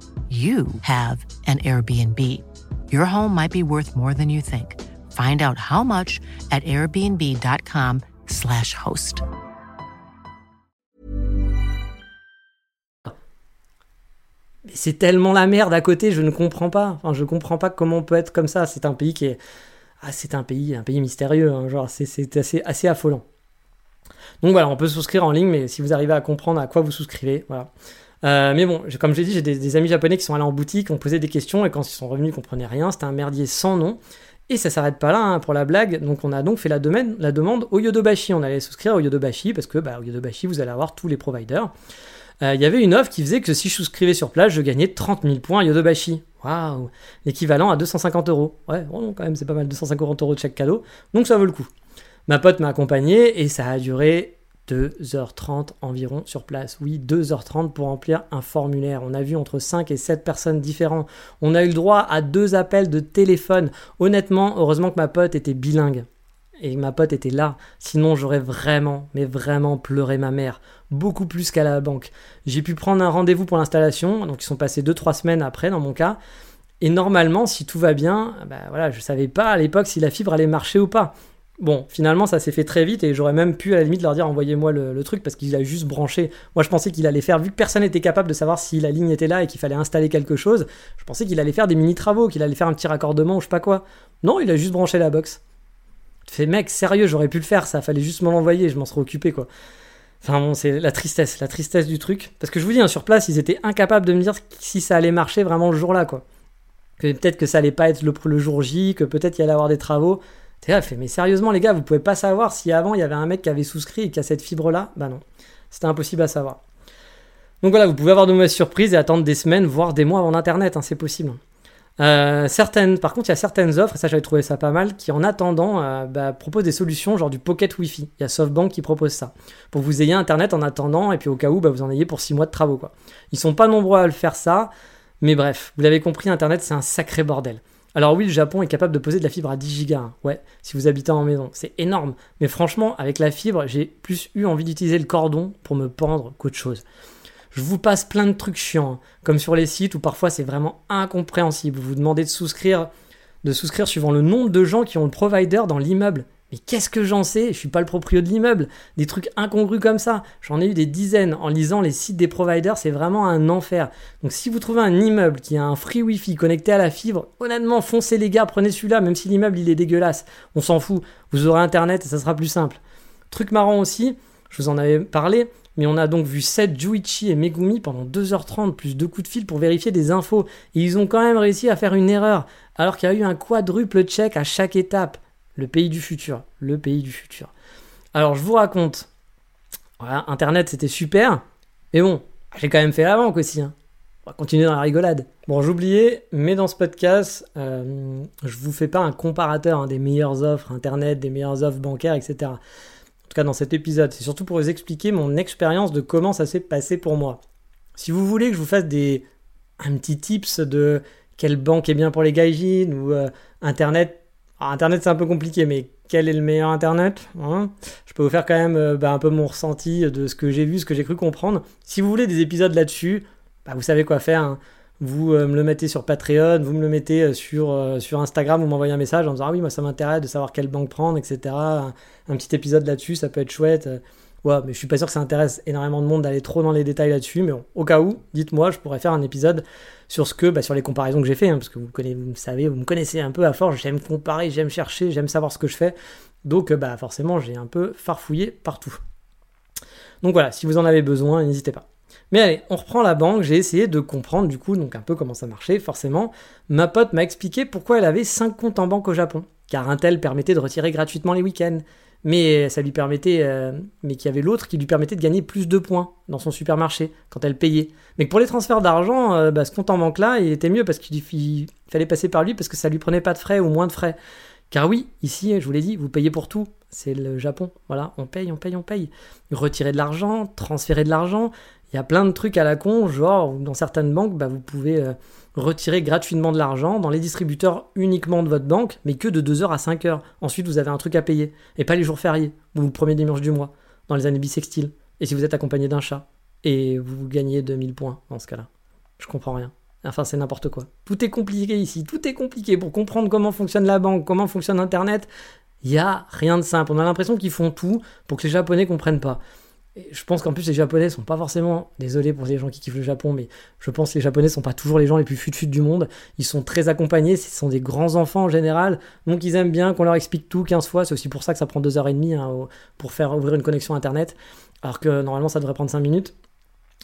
you have an Airbnb. Your home might be worth more than you think. Find out how much at airbnb.com/slash host. C'est tellement la merde à côté, je ne comprends pas. Enfin, je comprends pas comment on peut être comme ça. C'est un pays qui est. Ah, c'est un pays, un pays mystérieux. hein. Genre, c'est- c'est assez, assez affolant. Donc voilà, on peut souscrire en ligne, mais si vous arrivez à comprendre à quoi vous souscrivez, voilà. Euh, mais bon, comme j'ai dit, j'ai des, amis japonais qui sont allés en boutique, ont posé des questions, et quand ils sont revenus, ils comprenaient rien. C'était un merdier sans nom. Et ça s'arrête pas là hein, pour la blague. Donc on a donc fait la demande au Yodobashi. On allait souscrire au Yodobashi parce que bah, au Yodobashi, vous allez avoir tous les providers. Euh, Il y avait une offre qui faisait que si je souscrivais sur place, je gagnais 30 000 points à Yodobashi. Waouh L'équivalent à 250 euros. Ouais, bon, quand même, c'est pas mal, 250 euros de chaque cadeau. Donc ça vaut le coup. Ma pote m'a accompagné et ça a duré 2h30 environ sur place. Oui, 2h30 pour remplir un formulaire. On a vu entre 5 et 7 personnes différentes. On a eu le droit à deux appels de téléphone. Honnêtement, heureusement que ma pote était bilingue. Et ma pote était là. Sinon, j'aurais vraiment, mais vraiment pleuré ma mère. Beaucoup plus qu'à la banque. J'ai pu prendre un rendez-vous pour l'installation. Donc, ils sont passés 2-3 semaines après, dans mon cas. Et normalement, si tout va bien, bah voilà, je savais pas à l'époque si la fibre allait marcher ou pas. Bon, finalement, ça s'est fait très vite et j'aurais même pu à la limite leur dire envoyez-moi le, truc parce qu'il a juste branché. Moi, je pensais qu'il allait faire, vu que personne n'était capable de savoir si la ligne était là et qu'il fallait installer quelque chose, je pensais qu'il allait faire des mini travaux, qu'il allait faire un petit raccordement ou je sais pas quoi. Non, il a juste branché la box. Tu fais mec, sérieux, j'aurais pu le faire, ça fallait juste me l'envoyer, je m'en serais occupé quoi. Enfin bon, c'est la tristesse, la tristesse du truc. Parce que je vous dis, hein, sur place, ils étaient incapables de me dire si ça allait marcher vraiment le jour-là quoi. Que peut-être que ça allait pas être le, le jour J, que peut-être il y allait avoir des travaux. T'es là, fait, mais sérieusement, les gars, vous pouvez pas savoir si avant il y avait un mec qui avait souscrit et qui a cette fibre-là? Bah non, c'était impossible à savoir. Donc voilà, vous pouvez avoir de mauvaises surprises et attendre des semaines, voire des mois avant Internet, hein, c'est possible. Euh, certaines, par contre, il y a certaines offres, et ça j'avais trouvé ça pas mal, qui en attendant euh, bah, proposent des solutions genre du Pocket Wi-Fi. Il y a SoftBank qui propose ça. Pour que vous ayez Internet en attendant, et puis au cas où, bah, vous en ayez pour 6 mois de travaux. Quoi. Ils sont pas nombreux à le faire ça, mais bref, vous l'avez compris, Internet c'est un sacré bordel. Alors oui, le Japon est capable de poser de la fibre à 10 gigas. hein. Ouais, si vous habitez en maison, c'est énorme. Mais franchement, avec la fibre, j'ai plus eu envie d'utiliser le cordon pour me pendre qu'autre chose. Je vous passe plein de trucs chiants, hein, comme sur les sites où parfois c'est vraiment incompréhensible. Vous vous demandez de souscrire, de souscrire suivant le nombre de gens qui ont le provider dans l'immeuble. Mais qu'est-ce que j'en sais? Je suis pas le proprio de l'immeuble. Des trucs incongrus comme ça. J'en ai eu des dizaines. En lisant les sites des providers, c'est vraiment un enfer. Donc si vous trouvez un immeuble qui a un free wifi connecté à la fibre, honnêtement, foncez les gars, prenez celui-là, même si l'immeuble il est dégueulasse. On s'en fout. Vous aurez internet et ça sera plus simple. Truc marrant aussi, je vous en avais parlé, mais on a donc vu 7 Juichi et Megumi pendant 2h30 plus deux coups de fil pour vérifier des infos. Et ils ont quand même réussi à faire une erreur, alors qu'il y a eu un quadruple check à chaque étape. Le pays du futur. Le pays du futur. Alors je vous raconte. Voilà, Internet c'était super. Mais bon, j'ai quand même fait la banque aussi. hein. On va continuer dans la rigolade. Bon, j'oubliais, mais dans ce podcast, euh, je vous fais pas un comparateur hein, des meilleures offres Internet, des meilleures offres bancaires, etc. En tout cas, dans cet épisode, c'est surtout pour vous expliquer mon expérience de comment ça s'est passé pour moi. Si vous voulez que je vous fasse des un petit tips de quelle banque est bien pour les gaijins ou euh, Internet. Alors, Internet, c'est un peu compliqué, mais quel est le meilleur Internet hein? Je peux vous faire quand même euh, bah, un peu mon ressenti de ce que j'ai vu, ce que j'ai cru comprendre. Si vous voulez des épisodes là-dessus, bah, vous savez quoi faire. hein. Vous euh, me le mettez sur Patreon, vous me le mettez euh, sur, Instagram, vous m'envoyez un message en disant Ah oui, moi ça m'intéresse de savoir quelle banque prendre, etc. Un petit épisode là-dessus, ça peut être chouette. Ouais, mais je suis pas sûr que ça intéresse énormément de monde d'aller trop dans les détails là-dessus. Mais au cas où, dites-moi, je pourrais faire un épisode sur ce que, bah, sur les comparaisons que j'ai fait, hein, parce que vous, vous me savez, vous me connaissez un peu à force. J'aime comparer, j'aime chercher, j'aime savoir ce que je fais. Donc, euh, bah, forcément, j'ai un peu farfouillé partout. Donc voilà, si vous en avez besoin, n'hésitez pas. Mais allez, on reprend la banque, j'ai essayé de comprendre du coup donc un peu comment ça marchait, forcément. Ma pote m'a expliqué pourquoi elle avait 5 comptes en banque au Japon, car un tel permettait de retirer gratuitement les week-ends. Mais ça lui permettait, euh, mais qu'il y avait l'autre qui lui permettait de gagner plus de points dans son supermarché quand elle payait. Mais pour les transferts d'argent, euh, bah, ce compte en banque là, il était mieux parce qu'il fallait passer par lui parce que ça lui prenait pas de frais ou moins de frais. Car oui, ici, je vous l'ai dit, vous payez pour tout. C'est le Japon. Voilà, on paye, on paye, on paye. Retirer de l'argent, transférer de l'argent. Il y a plein de trucs à la con, genre dans certaines banques, bah, vous pouvez euh, retirer gratuitement de l'argent dans les distributeurs uniquement de votre banque, mais que de 2h à 5h. Ensuite, vous avez un truc à payer. Et pas les jours fériés, ou le premier dimanche du mois, dans les années bissextiles. Et si vous êtes accompagné d'un chat, et vous gagnez 2000 points dans ce cas-là. Je comprends rien. Enfin, c'est n'importe quoi. Tout est compliqué ici, tout est compliqué pour comprendre comment fonctionne la banque, comment fonctionne Internet. Il n'y a rien de simple. On a l'impression qu'ils font tout pour que les Japonais comprennent pas. Je pense qu'en plus les Japonais sont pas forcément, désolé pour les gens qui kiffent le Japon, mais je pense que les Japonais sont pas toujours les gens les plus fut du monde. Ils sont très accompagnés, ce sont des grands enfants en général, donc ils aiment bien qu'on leur explique tout 15 fois. C'est aussi pour ça que ça prend 2h30 hein, pour faire ouvrir une connexion internet, alors que normalement ça devrait prendre 5 minutes.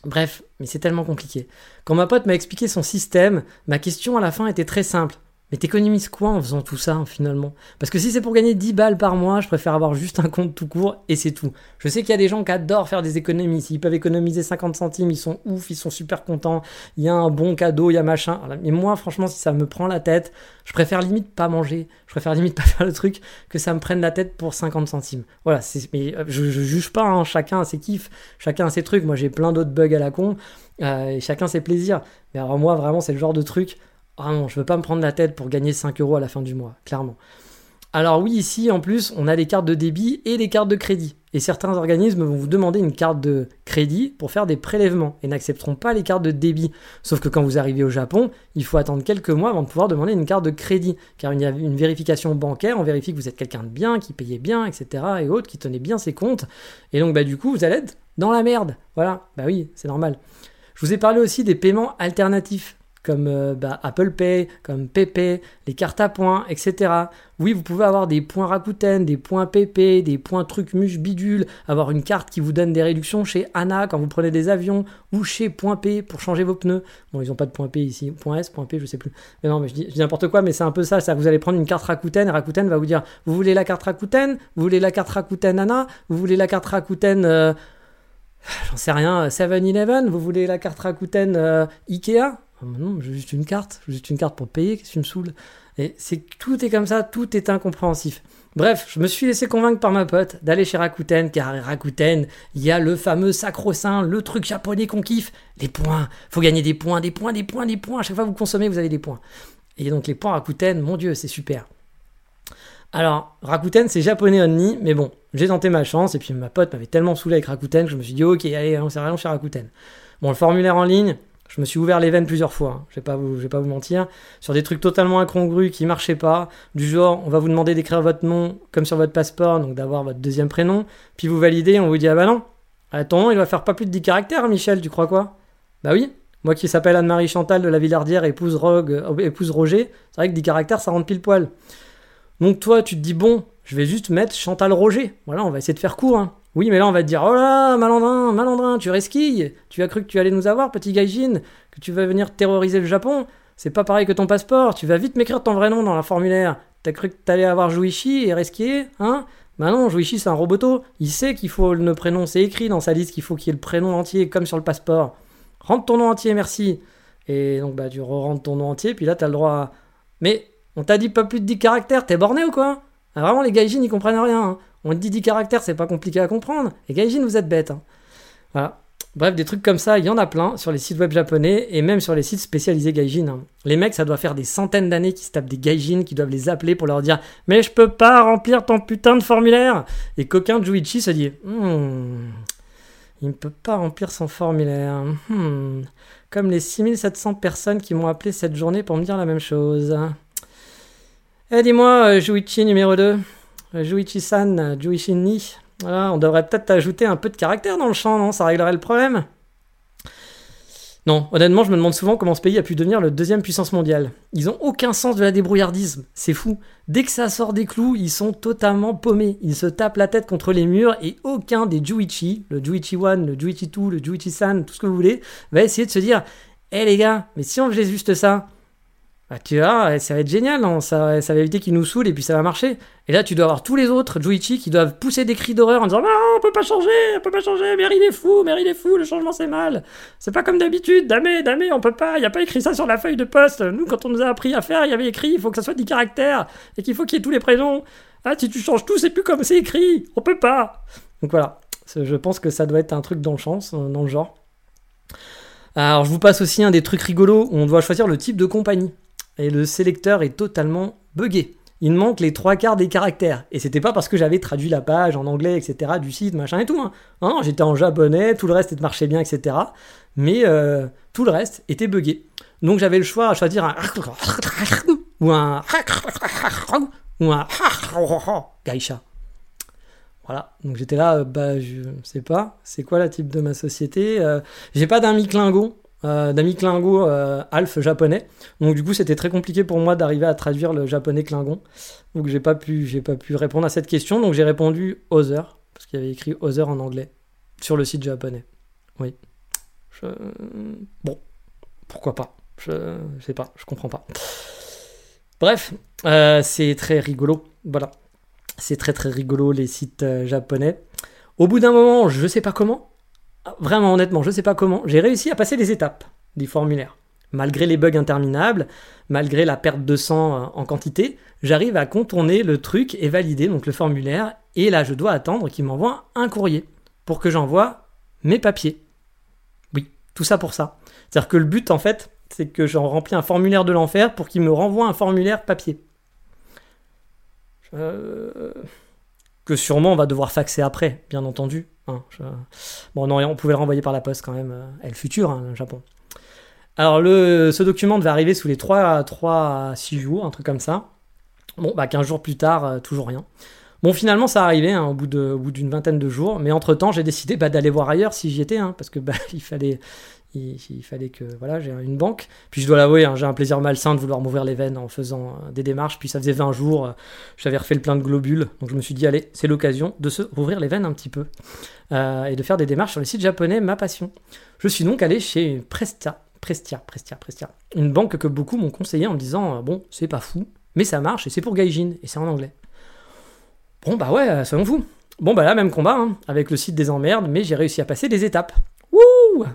Bref, mais c'est tellement compliqué. Quand ma pote m'a expliqué son système, ma question à la fin était très simple. Mais t'économises quoi en faisant tout ça finalement? Parce que si c'est pour gagner 10 balles par mois, je préfère avoir juste un compte tout court et c'est tout. Je sais qu'il y a des gens qui adorent faire des économies. S'ils peuvent économiser 50 centimes, ils sont ouf, ils sont super contents. Il y a un bon cadeau, il y a machin. Mais moi, franchement, si ça me prend la tête, je préfère limite pas manger. Je préfère limite pas faire le truc que ça me prenne la tête pour 50 centimes. Voilà, mais euh, je, juge pas, hein. chacun a ses kiffs, chacun a ses trucs. Moi, j'ai plein d'autres bugs à la con euh, et chacun ses plaisirs. Mais alors, moi, vraiment, c'est le genre de truc ah non, je veux pas me prendre la tête pour gagner 5 euros à la fin du mois, clairement. Alors oui, ici en plus, on a des cartes de débit et des cartes de crédit. Et certains organismes vont vous demander une carte de crédit pour faire des prélèvements et n'accepteront pas les cartes de débit. Sauf que quand vous arrivez au Japon, il faut attendre quelques mois avant de pouvoir demander une carte de crédit. Car il y a une vérification bancaire, on vérifie que vous êtes quelqu'un de bien, qui payait bien, etc. et autres, qui tenait bien ses comptes. Et donc bah du coup, vous allez être dans la merde. Voilà, bah oui, c'est normal. Je vous ai parlé aussi des paiements alternatifs comme euh, bah, Apple Pay, comme PP, les cartes à points, etc. Oui, vous pouvez avoir des points Rakuten, des points PP, des points trucs muche bidule, avoir une carte qui vous donne des réductions chez Anna quand vous prenez des avions, ou chez Point P pour changer vos pneus. Bon, ils n'ont pas de point P ici, point S, point P, je sais plus. Mais non, mais je dis, n'importe quoi, mais c'est un peu ça, ça. Vous allez prendre une carte Rakuten, et Rakuten va vous dire, vous voulez la carte Rakuten, vous voulez la carte Rakuten Anna, vous voulez la carte Rakuten... Euh, j'en sais rien, 7-Eleven, vous voulez la carte Rakuten euh, Ikea? Non, j'ai juste une carte, juste une carte pour payer, qu'est-ce qui me saoule Et c'est tout est comme ça, tout est incompréhensif. Bref, je me suis laissé convaincre par ma pote d'aller chez Rakuten, car Rakuten, il y a le fameux sacro-saint, le truc japonais qu'on kiffe, les points. Faut gagner des points, des points, des points, des points. À chaque fois que vous consommez, vous avez des points. Et donc les points Rakuten, mon dieu, c'est super. Alors, Rakuten, c'est japonais only, mais bon, j'ai tenté ma chance, et puis ma pote m'avait tellement saoulé avec Rakuten que je me suis dit, ok, allez, on s'est chez Rakuten. Bon, le formulaire en ligne, je me suis ouvert les veines plusieurs fois, hein. je vais pas vous, vais pas vous mentir, sur des trucs totalement incongrus qui marchaient pas, du genre on va vous demander d'écrire votre nom comme sur votre passeport, donc d'avoir votre deuxième prénom, puis vous validez, on vous dit ah bah non, nom il va faire pas plus de 10 caractères, Michel, tu crois quoi? Bah oui, moi qui s'appelle Anne-Marie Chantal de la Villardière, épouse, euh, épouse Roger, c'est vrai que 10 caractères ça rentre pile poil. Donc toi tu te dis bon, je vais juste mettre Chantal Roger, voilà, on va essayer de faire court, hein. Oui, mais là, on va te dire, oh là, malandrin, malandrin, tu resquilles, tu as cru que tu allais nous avoir, petit gaijin, que tu vas venir terroriser le Japon. C'est pas pareil que ton passeport, tu vas vite m'écrire ton vrai nom dans la formulaire. T'as cru que t'allais avoir Jouichi et resquiller, hein? Bah non, Jouichi c'est un roboto, il sait qu'il faut le prénom, c'est écrit dans sa liste qu'il faut qu'il y ait le prénom entier comme sur le passeport. Rentre ton nom entier, merci. Et donc bah tu re-rentres ton nom entier, puis là t'as le droit à... Mais on t'a dit pas plus de 10 caractères, t'es borné ou quoi? Ah, Vraiment les gaijins ils comprennent rien. Hein. On dit 10 caractères, c'est pas compliqué à comprendre. Et Gaijin, vous êtes bête. Hein. Bref, des trucs comme ça, il y en a plein sur les sites web japonais et même sur les sites spécialisés Gaijin. Hein. Les mecs, ça doit faire des centaines d'années qu'ils se tapent des Gaijin qui doivent les appeler pour leur dire Mais je peux pas remplir ton putain de formulaire Et qu'aucun Juichi se dit hmm, Il ne peut pas remplir son formulaire. Hmm, comme les 6700 personnes qui m'ont appelé cette journée pour me dire la même chose. Eh, dis-moi, euh, Juichi numéro 2, Juichi-san, Juichi-ni. On devrait peut-être ajouter un peu de caractère dans le champ, non? Ça réglerait le problème? Non, honnêtement, je me demande souvent comment ce pays a pu devenir le deuxième puissance mondiale. Ils ont aucun sens de la débrouillardisme, c'est fou. Dès que ça sort des clous, ils sont totalement paumés. Ils se tapent la tête contre les murs et aucun des Juichi, le Juichi 1, le Juichi 2, le Juichi San, tout ce que vous voulez, va essayer de se dire Hé les gars, mais si on faisait juste ça, bah, tu vois, ça va être génial, ça, va éviter qu'ils nous saoulent et puis ça va marcher. Et là, tu dois avoir tous les autres Juichi qui doivent pousser des cris d'horreur en disant Non, on peut pas changer, on peut pas changer, Mary il est fou, Mary il est fou, le changement c'est mal. C'est pas comme d'habitude, damé, damé, on peut pas, il a pas écrit ça sur la feuille de poste. Nous, quand on nous a appris à faire, il y avait écrit il faut que ça soit 10 caractères et qu'il faut qu'il y ait tous les prénoms. Ah, si tu changes tout, c'est plus comme c'est écrit, on peut pas. Donc voilà, je pense que ça doit être un truc dans le, chance, dans le genre. Alors, je vous passe aussi un des trucs rigolos où on doit choisir le type de compagnie et le sélecteur est totalement buggé. Il manque les trois quarts des caractères. Et c'était pas parce que j'avais traduit la page en anglais, etc., du site, machin et tout. Hein. Non, j'étais en japonais, tout le reste marchait bien, etc. Mais euh, tout le reste était buggé. Donc j'avais le choix à choisir un ou un ou un gaïcha. Voilà, donc j'étais là, euh, bah je sais pas, c'est quoi la type de ma société euh, J'ai pas d'un Klingon, euh, d'ami Klingo euh, Alf japonais. Donc du coup, c'était très compliqué pour moi d'arriver à traduire le japonais Klingon. Donc j'ai pas pu, j'ai pas pu répondre à cette question. Donc j'ai répondu Other parce qu'il y avait écrit Other en anglais sur le site japonais. Oui. Bon, pourquoi pas? Je... sais pas, je comprends pas. Bref, euh, c'est très rigolo. Voilà, c'est très très rigolo les sites japonais. Au bout d'un moment, je sais pas comment, vraiment honnêtement, je sais pas comment, j'ai réussi à passer les étapes du formulaire. Malgré les bugs interminables, malgré la perte de sang euh, en quantité, j'arrive à contourner le truc et valider donc le formulaire. Et là, je dois attendre qu'il m'envoie un courrier pour que j'envoie mes papiers. Oui, tout ça pour ça. C'est-à-dire que le but, en fait, c'est que j'en remplis un formulaire de l'enfer pour qu'il me renvoie un formulaire papier. Que sûrement on va devoir faxer après, bien entendu. Hein, bon, non, on pouvait le renvoyer par la poste quand même. Euh, elle future, hein, le Japon. Alors, le, ce document devait arriver sous les 3, 3 à 6 jours, un truc comme ça. Bon, bah 15 jours plus tard, euh, toujours rien. Bon, finalement, ça arrivait hein, au bout d'une vingtaine de jours, mais entre-temps, j'ai décidé bah, d'aller voir ailleurs si j'y étais, parce que bah, il fallait, il, fallait que voilà, j'ai une banque. Puis je dois l'avouer, hein, j'ai un plaisir malsain de vouloir m'ouvrir les veines en faisant euh, des démarches. Puis ça faisait 20 jours, euh, j'avais refait le plein de globules. Donc je me suis dit, allez, c'est l'occasion de se rouvrir les veines un petit peu euh, et de faire des démarches sur les sites japonais, ma passion. Je suis donc allé chez Prestia, Prestia, Prestia, Prestia, une banque que beaucoup m'ont conseillé en me disant, bon, c'est pas fou, mais ça marche et c'est pour Gaijin et c'est en anglais. Bon, bah ouais, soyons fous. Bon, bah là, même combat, hein, avec le site des emmerdes, mais j'ai réussi à passer des étapes. Wouh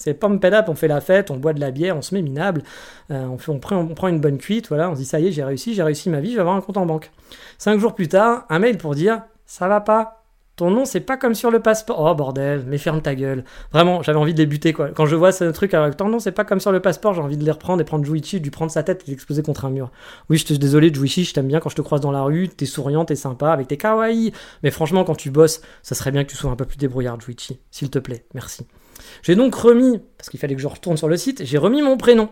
c'est pump up, on fait la fête, on boit de la bière, on se met minable, euh, on, prend, une bonne cuite, voilà, on se dit ça y est, j'ai réussi, j'ai réussi ma vie, je vais avoir un compte en banque. Cinq jours plus tard, un mail pour dire ça va pas, ton nom c'est pas comme sur le passeport. Oh bordel, mais ferme ta gueule. Vraiment, j'avais envie de les buter quoi. Quand je vois ce truc avec ton nom c'est pas comme sur le passeport, j'ai envie de les reprendre et prendre Juichi, de prendre sa tête et l'exposer contre un mur. Oui, je te suis désolé Juichi, je t'aime bien quand je te croise dans la rue, t'es souriant, t'es sympa avec tes kawaii. Mais franchement, quand tu bosses, ça serait bien que tu sois un peu plus débrouillard Juichi, s'il te plaît. Merci. J'ai donc remis, parce qu'il fallait que je retourne sur le site, j'ai remis mon prénom,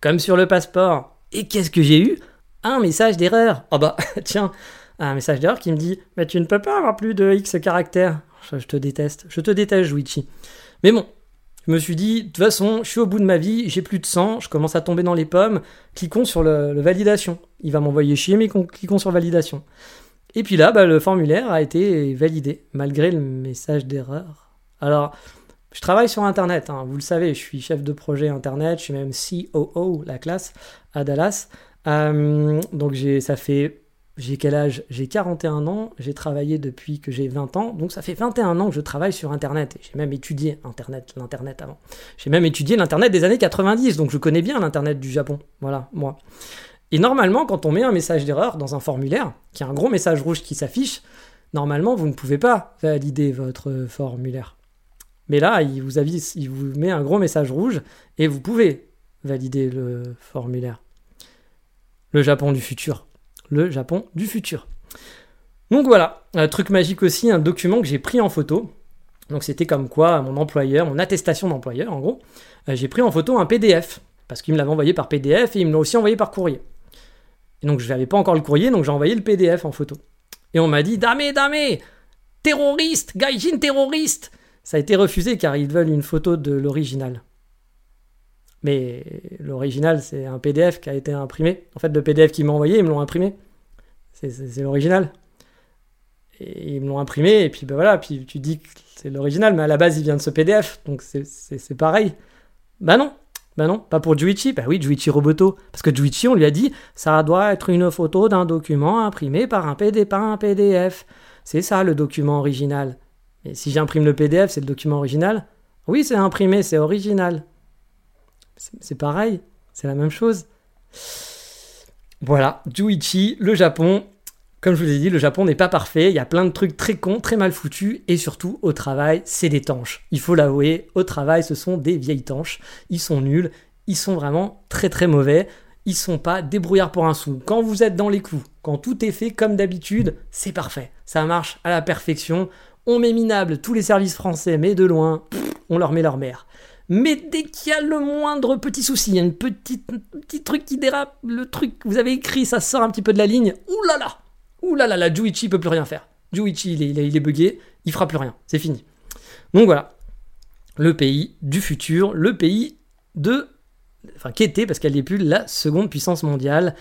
comme sur le passeport. Et qu'est-ce que j'ai eu? Un message d'erreur. Oh bah, tiens, un message d'erreur qui me dit Mais tu ne peux pas avoir plus de X caractères. Je, te déteste. Je te déteste, Juichi. Mais bon, je me suis dit, de toute façon, je suis au bout de ma vie, j'ai plus de sang, je commence à tomber dans les pommes, cliquons sur le, validation. Il va m'envoyer chier, mais cliquons sur validation. Et puis là, bah, le formulaire a été validé, malgré le message d'erreur. Alors, je travaille sur Internet, hein, vous le savez, je suis chef de projet Internet, je suis même COO, la classe, à Dallas. Euh, donc j'ai, ça fait, j'ai quel âge? J'ai 41 ans, j'ai travaillé depuis que j'ai 20 ans, donc ça fait 21 ans que je travaille sur Internet. J'ai même étudié Internet, l'Internet avant. J'ai même étudié l'Internet des années 90, donc je connais bien l'Internet du Japon. Voilà, moi. Et normalement, quand on met un message d'erreur dans un formulaire, qui a un gros message rouge qui s'affiche, normalement, vous ne pouvez pas valider votre formulaire. Mais là, il vous, avise, il vous met un gros message rouge et vous pouvez valider le formulaire. Le Japon du futur. Le Japon du futur. Donc voilà, un truc magique aussi, un document que j'ai pris en photo. Donc c'était comme quoi mon employeur, mon attestation d'employeur en gros, euh, j'ai pris en photo un PDF parce qu'il me l'avait envoyé par PDF et il me l'a aussi envoyé par courrier. Et donc je n'avais pas encore le courrier, donc j'ai envoyé le PDF en photo. Et on m'a dit Damé, damé Terroriste Gaijin terroriste ça a été refusé car ils veulent une photo de l'original. Mais l'original, c'est un PDF qui a été imprimé. En fait, le PDF qu'ils m'ont envoyé, ils me l'ont imprimé. C'est l'original. Et ils me l'ont imprimé, et puis ben voilà, puis tu dis que c'est l'original, mais à la base, il vient de ce PDF, donc c'est pareil. Bah non, bah non, pas pour Juichi. Bah oui, Juichi Roboto. Parce que Juichi, on lui a dit, ça doit être une photo d'un document imprimé par un PDF. C'est ça le document original. Et si j'imprime le PDF, c'est le document original Oui, c'est imprimé, c'est original. C'est pareil, c'est la même chose. Voilà, Juichi, le Japon. Comme je vous ai dit, le Japon n'est pas parfait, il y a plein de trucs très cons, très mal foutus, et surtout au travail, c'est des tanches. Il faut l'avouer, au travail, ce sont des vieilles tanches. Ils sont nuls, ils sont vraiment très très mauvais, ils sont pas débrouillards pour un sou. Quand vous êtes dans les coups, quand tout est fait comme d'habitude, c'est parfait. Ça marche à la perfection. On met minable tous les services français, mais de loin, on leur met leur mère. Mais dès qu'il y a le moindre petit souci, il y a un petit truc qui dérape, le truc que vous avez écrit, ça sort un petit peu de la ligne, ouh là Ouh là là là, Juichi peut plus rien faire. Juichi, il est, il est bugué, il fera plus rien, c'est fini. Donc voilà, le pays du futur, le pays de... Enfin, qu'était, parce qu'elle n'est plus la seconde puissance mondiale.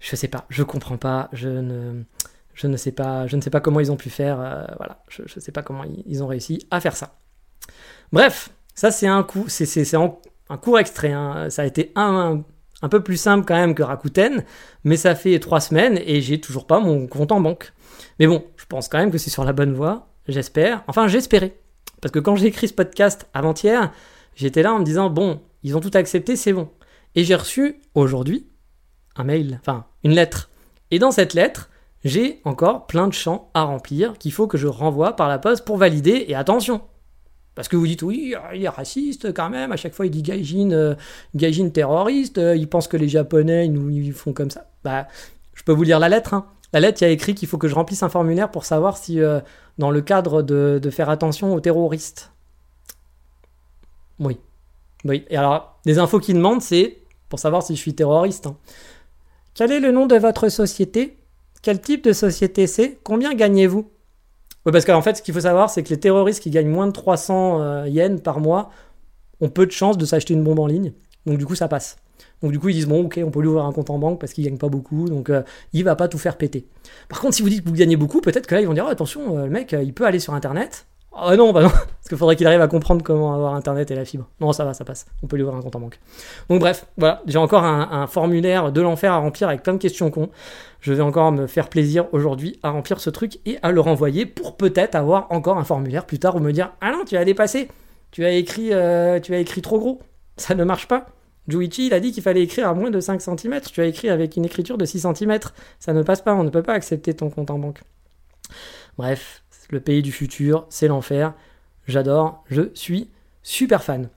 Je sais pas, je comprends pas, je ne... Je ne sais pas, je ne sais pas comment ils ont pu faire, euh, voilà, je ne sais pas comment ils, ont réussi à faire ça. Bref, ça c'est un coup, c'est un court extrait, hein. ça a été un, un peu plus simple quand même que Rakuten, mais ça fait trois semaines et j'ai toujours pas mon compte en banque. Mais bon, je pense quand même que c'est sur la bonne voie, j'espère. Enfin, j'espérais. Parce que quand j'ai écrit ce podcast avant-hier, j'étais là en me disant, bon, ils ont tout accepté, c'est bon. Et j'ai reçu aujourd'hui un mail, enfin une lettre. Et dans cette lettre, j'ai encore plein de champs à remplir qu'il faut que je renvoie par la poste pour valider. Et attention, parce que vous dites, oui, il est raciste quand même, à chaque fois il dit gaijin, euh, terroriste, euh, il pense que les Japonais nous, font comme ça. Bah, je peux vous lire la lettre. Hein. La lettre, il y a écrit qu'il faut que je remplisse un formulaire pour savoir si, euh, dans le cadre de, de, faire attention aux terroristes. Oui. Oui. Et alors, les infos qu'il demande, c'est pour savoir si je suis terroriste. Hein. Quel est le nom de votre société? Quel type de société c'est? Combien gagnez-vous? Oui, parce qu'en fait, ce qu'il faut savoir, c'est que les terroristes qui gagnent moins de 300 euh, yens par mois ont peu de chances de s'acheter une bombe en ligne. Donc, du coup, ça passe. Donc, du coup, ils disent bon, ok, on peut lui ouvrir un compte en banque parce qu'il gagne pas beaucoup. Donc, euh, il va pas tout faire péter. Par contre, si vous dites que vous gagnez beaucoup, peut-être que là, ils vont dire oh, attention, euh, le mec, il peut aller sur Internet. Ah non, bah non, parce qu'il faudrait qu'il arrive à comprendre comment avoir Internet et la fibre. Non, ça va, ça passe. On peut lui ouvrir un compte en banque. Donc bref, voilà, j'ai encore un, un formulaire de l'enfer à remplir avec plein de questions cons je vais encore me faire plaisir aujourd'hui à remplir ce truc et à le renvoyer pour peut-être avoir encore un formulaire plus tard ou me dire ah non tu as dépassé, tu as écrit, euh, tu as écrit trop gros, ça ne marche pas. Juichi, il a dit qu'il fallait écrire à moins de 5 cm. Tu as écrit avec une écriture de 6 cm. Ça ne passe pas, on ne peut pas accepter ton compte en banque. Bref, le pays du futur, c'est l'enfer. J'adore, je suis super fan.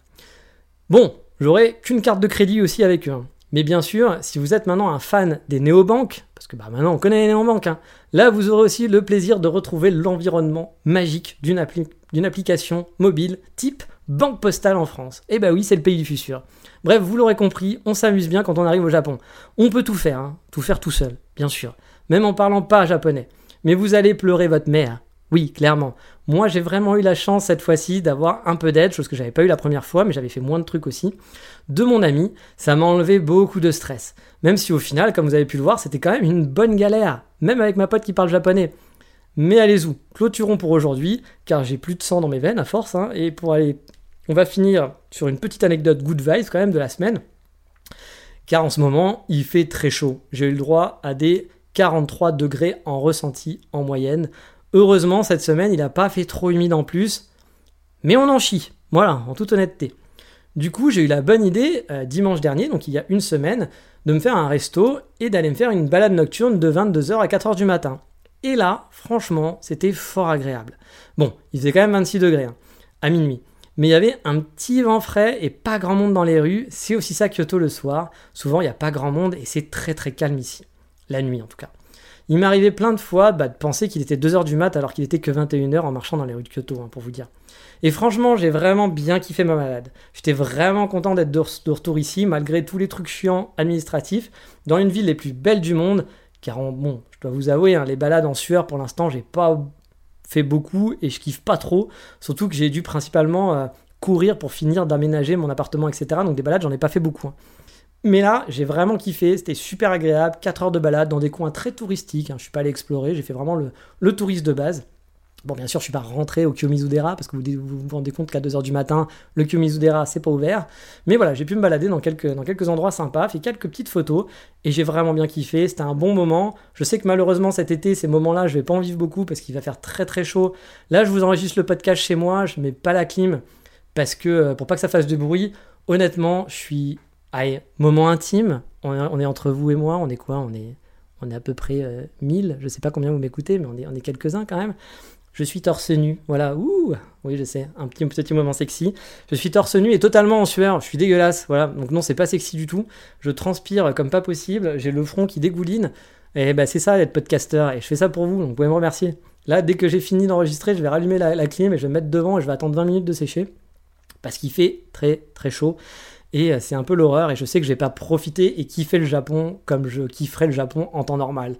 Bon, j'aurai qu'une carte de crédit aussi avec eux. Hein. Mais bien sûr, si vous êtes maintenant un fan des néobanques, parce que bah, maintenant on connaît les néobanques, hein, là vous aurez aussi le plaisir de retrouver l'environnement magique d'une application mobile type banque postale en France. Et eh bah oui, c'est le pays du futur. Bref, vous l'aurez compris, on s'amuse bien quand on arrive au Japon. On peut tout faire, hein, tout faire tout seul, bien sûr, même en parlant pas japonais. Mais vous allez pleurer votre mère, oui, clairement. Moi, j'ai vraiment eu la chance cette fois-ci d'avoir un peu d'aide, chose que j'avais pas eu la première fois, mais j'avais fait moins de trucs aussi, de mon ami. Ça m'a enlevé beaucoup de stress. Même si au final, comme vous avez pu le voir, c'était quand même une bonne galère, même avec ma pote qui parle japonais. Mais allez-y, clôturons pour aujourd'hui, car j'ai plus de sang dans mes veines à force, hein, et pour aller. On va finir sur une petite anecdote good vibes quand même de la semaine. Car en ce moment, il fait très chaud. J'ai eu le droit à des 43 degrés en ressenti en moyenne. Heureusement, cette semaine, il n'a pas fait trop humide en plus. Mais on en chie. Voilà, en toute honnêteté. Du coup, j'ai eu la bonne idée, euh, dimanche dernier, donc il y a une semaine, de me faire un resto et d'aller me faire une balade nocturne de 22h à 4h du matin. Et là, franchement, c'était fort agréable. Bon, il faisait quand même 26 degrés, hein, à minuit. Mais il y avait un petit vent frais et pas grand monde dans les rues. C'est aussi ça Kyoto le soir. Souvent, il n'y a pas grand monde et c'est très très calme ici. La nuit en tout cas. Il m'arrivait plein de fois bah, de penser qu'il était 2h du mat alors qu'il était que 21h en marchant dans les rues de Kyoto, hein, pour vous dire. Et franchement, j'ai vraiment bien kiffé ma malade. J'étais vraiment content d'être de, retour ici, malgré tous les trucs chiants administratifs, dans une ville les plus belles du monde. Car, bon, je dois vous avouer, hein, les balades en sueur, pour l'instant, j'ai pas fait beaucoup et je kiffe pas trop. Surtout que j'ai dû principalement euh, courir pour finir d'aménager mon appartement, etc. Donc des balades, j'en ai pas fait beaucoup. Hein. Mais là, j'ai vraiment kiffé, c'était super agréable, 4 heures de balade dans des coins très touristiques, hein. je suis pas allé explorer, j'ai fait vraiment le, touriste de base. Bon, bien sûr, je suis pas rentré au Kiyomizu-dera parce que vous, vous rendez compte qu'à 2h du matin, le Kiyomizu-dera, c'est pas ouvert. Mais voilà, j'ai pu me balader dans quelques, endroits sympas, fait quelques petites photos et j'ai vraiment bien kiffé. C'était un bon moment. Je sais que malheureusement, cet été, ces moments-là, je vais pas en vivre beaucoup parce qu'il va faire très très chaud. Là, je vous enregistre le podcast chez moi, je mets pas la clim parce que euh, pour pas que ça fasse de bruit, honnêtement, je suis. Allez, moment intime. On est, entre vous et moi, on est quoi On est on est à peu près 1000, euh, je sais pas combien vous m'écoutez, mais on est, on est quelques-uns quand même. Je suis torse nu. Voilà, ouh, oui, je sais, un petit, petit moment sexy. Je suis torse nu et totalement en sueur. Je suis dégueulasse. Voilà, donc non, c'est pas sexy du tout. Je transpire comme pas possible. J'ai le front qui dégouline. Et bah, c'est ça d'être podcaster. Et je fais ça pour vous, donc vous pouvez me remercier. Là, dès que j'ai fini d'enregistrer, je vais rallumer la, clim et je vais me mettre devant et je vais attendre 20 minutes de sécher. Parce qu'il fait très très chaud. Et euh, c'est un peu l'horreur. Et je sais que je vais pas profiter et kiffer le Japon comme je kifferais le Japon en temps normal.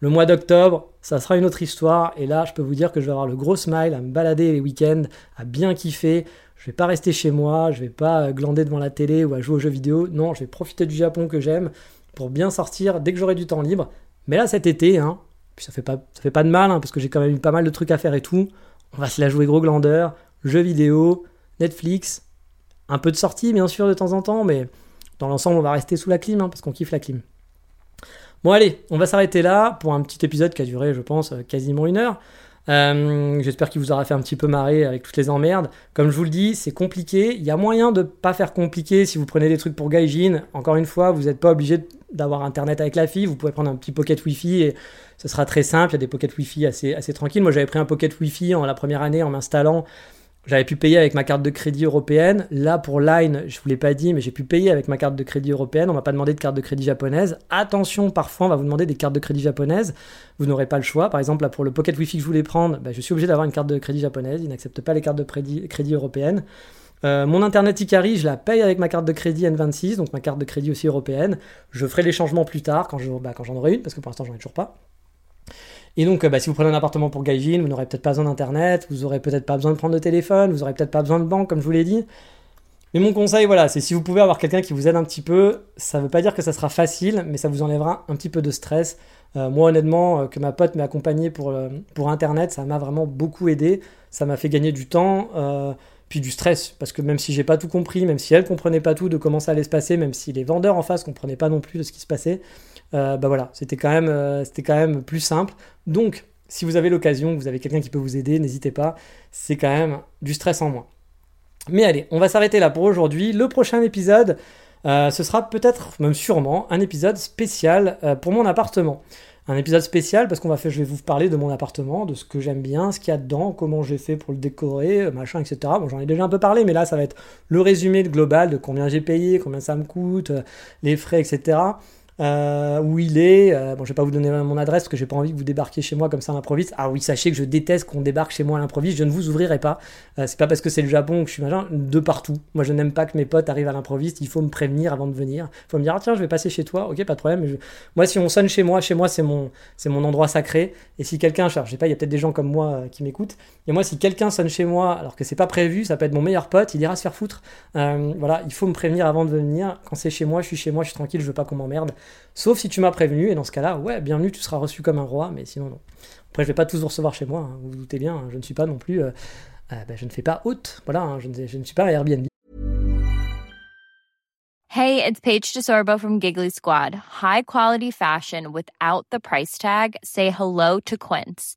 Le mois d'octobre, ça sera une autre histoire. Et là, je peux vous dire que je vais avoir le gros smile à me balader les week-ends, à bien kiffer. Je vais pas rester chez moi, je vais pas glander devant la télé ou à jouer aux jeux vidéo. Non, je vais profiter du Japon que j'aime pour bien sortir dès que j'aurai du temps libre. Mais là, cet été, hein, ça fait pas, ça fait pas de mal, hein, parce que j'ai quand même eu pas mal de trucs à faire et tout. On va se la jouer gros glandeur, jeux vidéo, Netflix, un peu de sortie bien sûr de temps en temps, mais dans l'ensemble, on va rester sous la clim, hein, parce qu'on kiffe la clim. Bon allez, on va s'arrêter là pour un petit épisode qui a duré, je pense, euh, quasiment une heure. Euh, j'espère qu'il vous aura fait un petit peu marrer avec toutes les emmerdes. Comme je vous le dis, c'est compliqué. Il y a moyen de pas faire compliqué si vous prenez des trucs pour Gaijin. Encore une fois, vous n'êtes pas obligé d'avoir internet avec la fille. Vous pouvez prendre un petit pocket Wi-Fi et ce sera très simple. Il y a des pockets Wi-Fi assez, assez tranquilles. Moi, j'avais pris un pocket Wi-Fi en la première année en m'installant j'avais pu payer avec ma carte de crédit européenne. Là, pour Line, je ne vous l'ai pas dit, mais j'ai pu payer avec ma carte de crédit européenne. On m'a pas demandé de carte de crédit japonaise. Attention, parfois, on va vous demander des cartes de crédit japonaises. Vous n'aurez pas le choix. Par exemple, là, pour le Pocket Wi-Fi que je voulais prendre, bah, je suis obligé d'avoir une carte de crédit japonaise. Ils n'acceptent pas les cartes de crédit, européennes. Euh, mon internet Ikari, je la paye avec ma carte de crédit N26, donc ma carte de crédit aussi européenne. Je ferai les changements plus tard quand, bah, j'en aurai une, parce que pour l'instant j'en ai toujours pas. Et donc, euh, bah, si vous prenez un appartement pour Gaijin, vous n'aurez peut-être pas besoin d'internet, vous aurez peut-être pas besoin de prendre de téléphone, vous aurez peut-être pas besoin de banque, comme je vous l'ai dit. Mais mon conseil, voilà, c'est si vous pouvez avoir quelqu'un qui vous aide un petit peu, ça ne veut pas dire que ça sera facile, mais ça vous enlèvera un petit peu de stress. Euh, moi, honnêtement, euh, que ma pote m'ait accompagné pour, pour Internet, ça m'a vraiment beaucoup aidé. Ça m'a fait gagner du temps, puis du stress, parce que même si j'ai pas tout compris, même si elle comprenait pas tout de comment ça allait se passer, même si les vendeurs en face comprenaient pas non plus de ce qui se passait, bah voilà, c'était quand, même, euh, c'était quand même plus simple. Donc, si vous avez l'occasion, vous avez quelqu'un qui peut vous aider, n'hésitez pas, c'est quand même du stress en moins. Mais allez, on va s'arrêter là pour aujourd'hui. Le prochain épisode, euh, ce sera peut-être, même sûrement, un épisode spécial pour mon appartement. Un épisode spécial parce qu'on va faire, je vais vous parler de mon appartement, de ce que j'aime bien, ce qu'il y a dedans, comment j'ai fait pour le décorer, machin, etc. Bon, j'en ai déjà un peu parlé, mais là, ça va être le résumé global de combien j'ai payé, combien ça me coûte, les frais, etc. Euh, où il est. Euh, bon, je vais pas vous donner mon adresse parce que j'ai pas envie que vous débarquiez chez moi comme ça à l'improviste. Ah oui, sachez que je déteste qu'on débarque chez moi à l'improviste. Je ne vous ouvrirai pas. Euh, c'est pas parce que c'est le Japon que je suis machin. De partout. Moi, je n'aime pas que mes potes arrivent à l'improviste. Il faut me prévenir avant de venir. Il faut me dire ah, tiens, je vais passer chez toi. Ok, pas de problème. Moi, si on sonne chez moi, chez moi, c'est mon, c'est mon endroit sacré. Et si quelqu'un, je sais pas, il y a peut-être des gens comme moi qui m'écoutent. Et moi, si quelqu'un sonne chez moi alors que c'est pas prévu, ça peut être mon meilleur pote. Il ira se faire foutre. voilà, il faut me prévenir avant de venir. Quand c'est chez moi, je suis chez moi, je suis tranquille. Je veux pas qu'on m'emmerde. Sauf si tu m'as prévenu, et dans ce cas-là, ouais, bienvenue, tu seras reçu comme un roi, mais sinon, non. Après, je vais pas tous vous recevoir chez moi, hein, vous vous doutez bien, hein, je ne suis pas non plus. Euh, euh, ben, je ne fais pas hôte, voilà, hein, je, ne, je ne suis pas Airbnb. Hey, it's Paige DeSorbo from Giggly Squad. High quality fashion without the price tag? Say hello to Quince.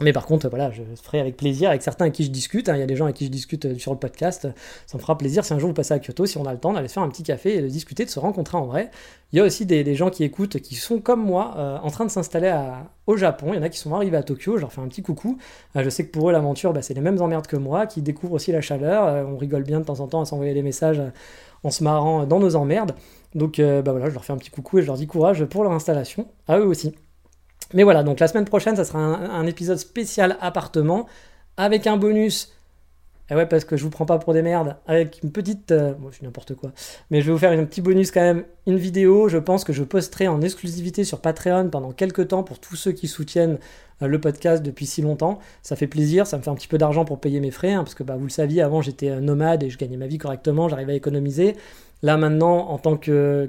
Mais par contre, voilà, je ferai avec plaisir avec certains avec qui je discute. hein. Il y a des gens avec qui je discute euh, sur le podcast. Ça me fera plaisir si un jour vous passez à Kyoto, si on a le temps, d'aller se faire un petit café et de discuter, de se rencontrer en vrai. Il y a aussi des, gens qui écoutent, qui sont comme moi, euh, en train de s'installer au Japon. Il y en a qui sont arrivés à Tokyo. Je leur fais un petit coucou. Euh, je sais que pour eux, l'aventure, bah, c'est les mêmes emmerdes que moi, qui découvrent aussi la chaleur. On rigole bien de temps en temps à s'envoyer des messages en se marrant dans nos emmerdes. Donc, bah voilà, je leur fais un petit coucou et je leur dis courage pour leur installation, à eux aussi. Mais voilà, donc la semaine prochaine, ça sera un, épisode spécial appartement avec un bonus. Et ouais, parce que je vous prends pas pour des merdes. Avec une petite. euh, bon, je suis n'importe quoi. Mais je vais vous faire un petit bonus quand même. Une vidéo, je pense que je posterai en exclusivité sur Patreon pendant quelques temps pour tous ceux qui soutiennent euh, le podcast depuis si longtemps. Ça fait plaisir, ça me fait un petit peu d'argent pour payer mes frais. hein, parce que bah, vous le saviez, avant j'étais euh, nomade et je gagnais ma vie correctement, j'arrivais à économiser. Là maintenant, en tant que,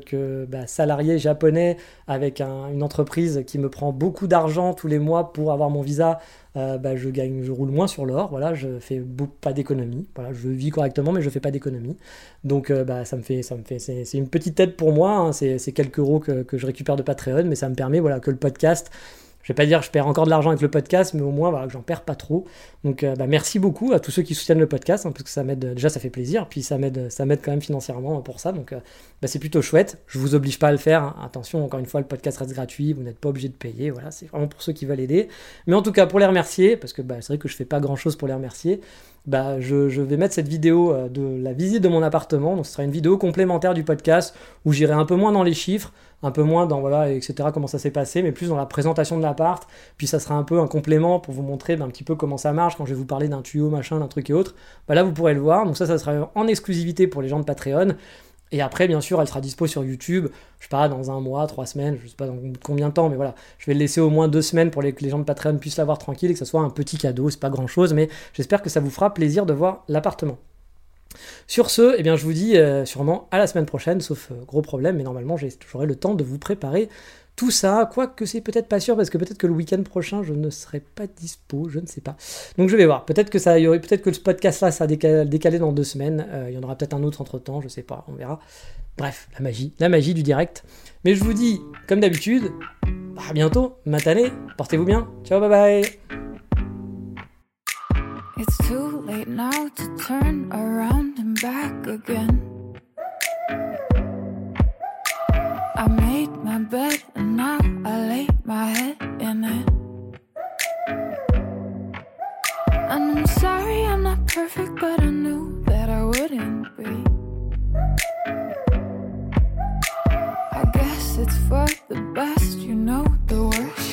bah, salarié japonais avec un- une entreprise qui me prend beaucoup d'argent tous les mois pour avoir mon visa, euh, bah, je roule moins sur l'or. Voilà, je fais pas d'économie. Je vis correctement, mais je fais pas d'économie. Donc, euh, bah, ça me fait, ça me fait, c'est une petite aide pour moi. hein, c'est quelques euros que, que je récupère de Patreon, mais ça me permet, voilà, que le podcast. Je vais pas dire que je perds encore de l'argent avec le podcast, mais au moins voilà, que j'en perds pas trop. Donc euh, bah, merci beaucoup à tous ceux qui soutiennent le podcast, hein, parce que ça m'aide, déjà ça fait plaisir, puis ça m'aide, ça m'aide quand même financièrement pour ça, donc euh, bah, c'est plutôt chouette. Je vous oblige pas à le faire, hein. attention, encore une fois, le podcast reste gratuit, vous n'êtes pas obligé de payer, voilà, c'est vraiment pour ceux qui veulent aider. Mais en tout cas, pour les remercier, parce que bah, c'est vrai que je fais pas grand chose pour les remercier, bah, je, vais mettre cette vidéo euh, de la visite de mon appartement, ce sera une vidéo complémentaire du podcast où j'irai un peu moins dans les chiffres, un peu moins dans voilà, etc., comment ça s'est passé, mais plus dans la présentation de l'appart. Puis ça sera un peu un complément pour vous montrer ben, un petit peu comment ça marche quand je vais vous parler d'un tuyau, machin, d'un truc et autre. Bah, là, vous pourrez le voir. Donc ça, ça sera en exclusivité pour les gens de Patreon. Et après, bien sûr, elle sera dispo sur YouTube. Je sais pas, dans un mois, trois semaines, je sais pas dans combien de temps, mais voilà. Je vais le laisser au moins deux semaines pour que les gens de Patreon puissent l'avoir tranquille et que ça soit un petit cadeau. C'est pas grand chose, mais j'espère que ça vous fera plaisir de voir l'appartement. Sur ce, eh bien, je vous dis euh, sûrement à la semaine prochaine, sauf euh, gros problème, mais normalement j'aurai le temps de vous préparer tout ça, quoique c'est peut-être pas sûr, parce que peut-être que le week-end prochain je ne serai pas dispo, je ne sais pas. Donc je vais voir, peut-être que ça y aurait, peut-être que ce podcast-là sera décalé, décalé dans deux semaines, Euh, il y en aura peut-être un autre entre-temps, je sais pas, on verra. Bref, la magie, la magie du direct. Mais je vous dis, comme d'habitude, à bientôt, matinée, portez-vous bien, ciao, bye bye It's too late now to turn around and back again. I made my bed and now I lay my head in it. And I'm sorry I'm not perfect, but I knew that I wouldn't be. I guess it's for the best, you know the worst.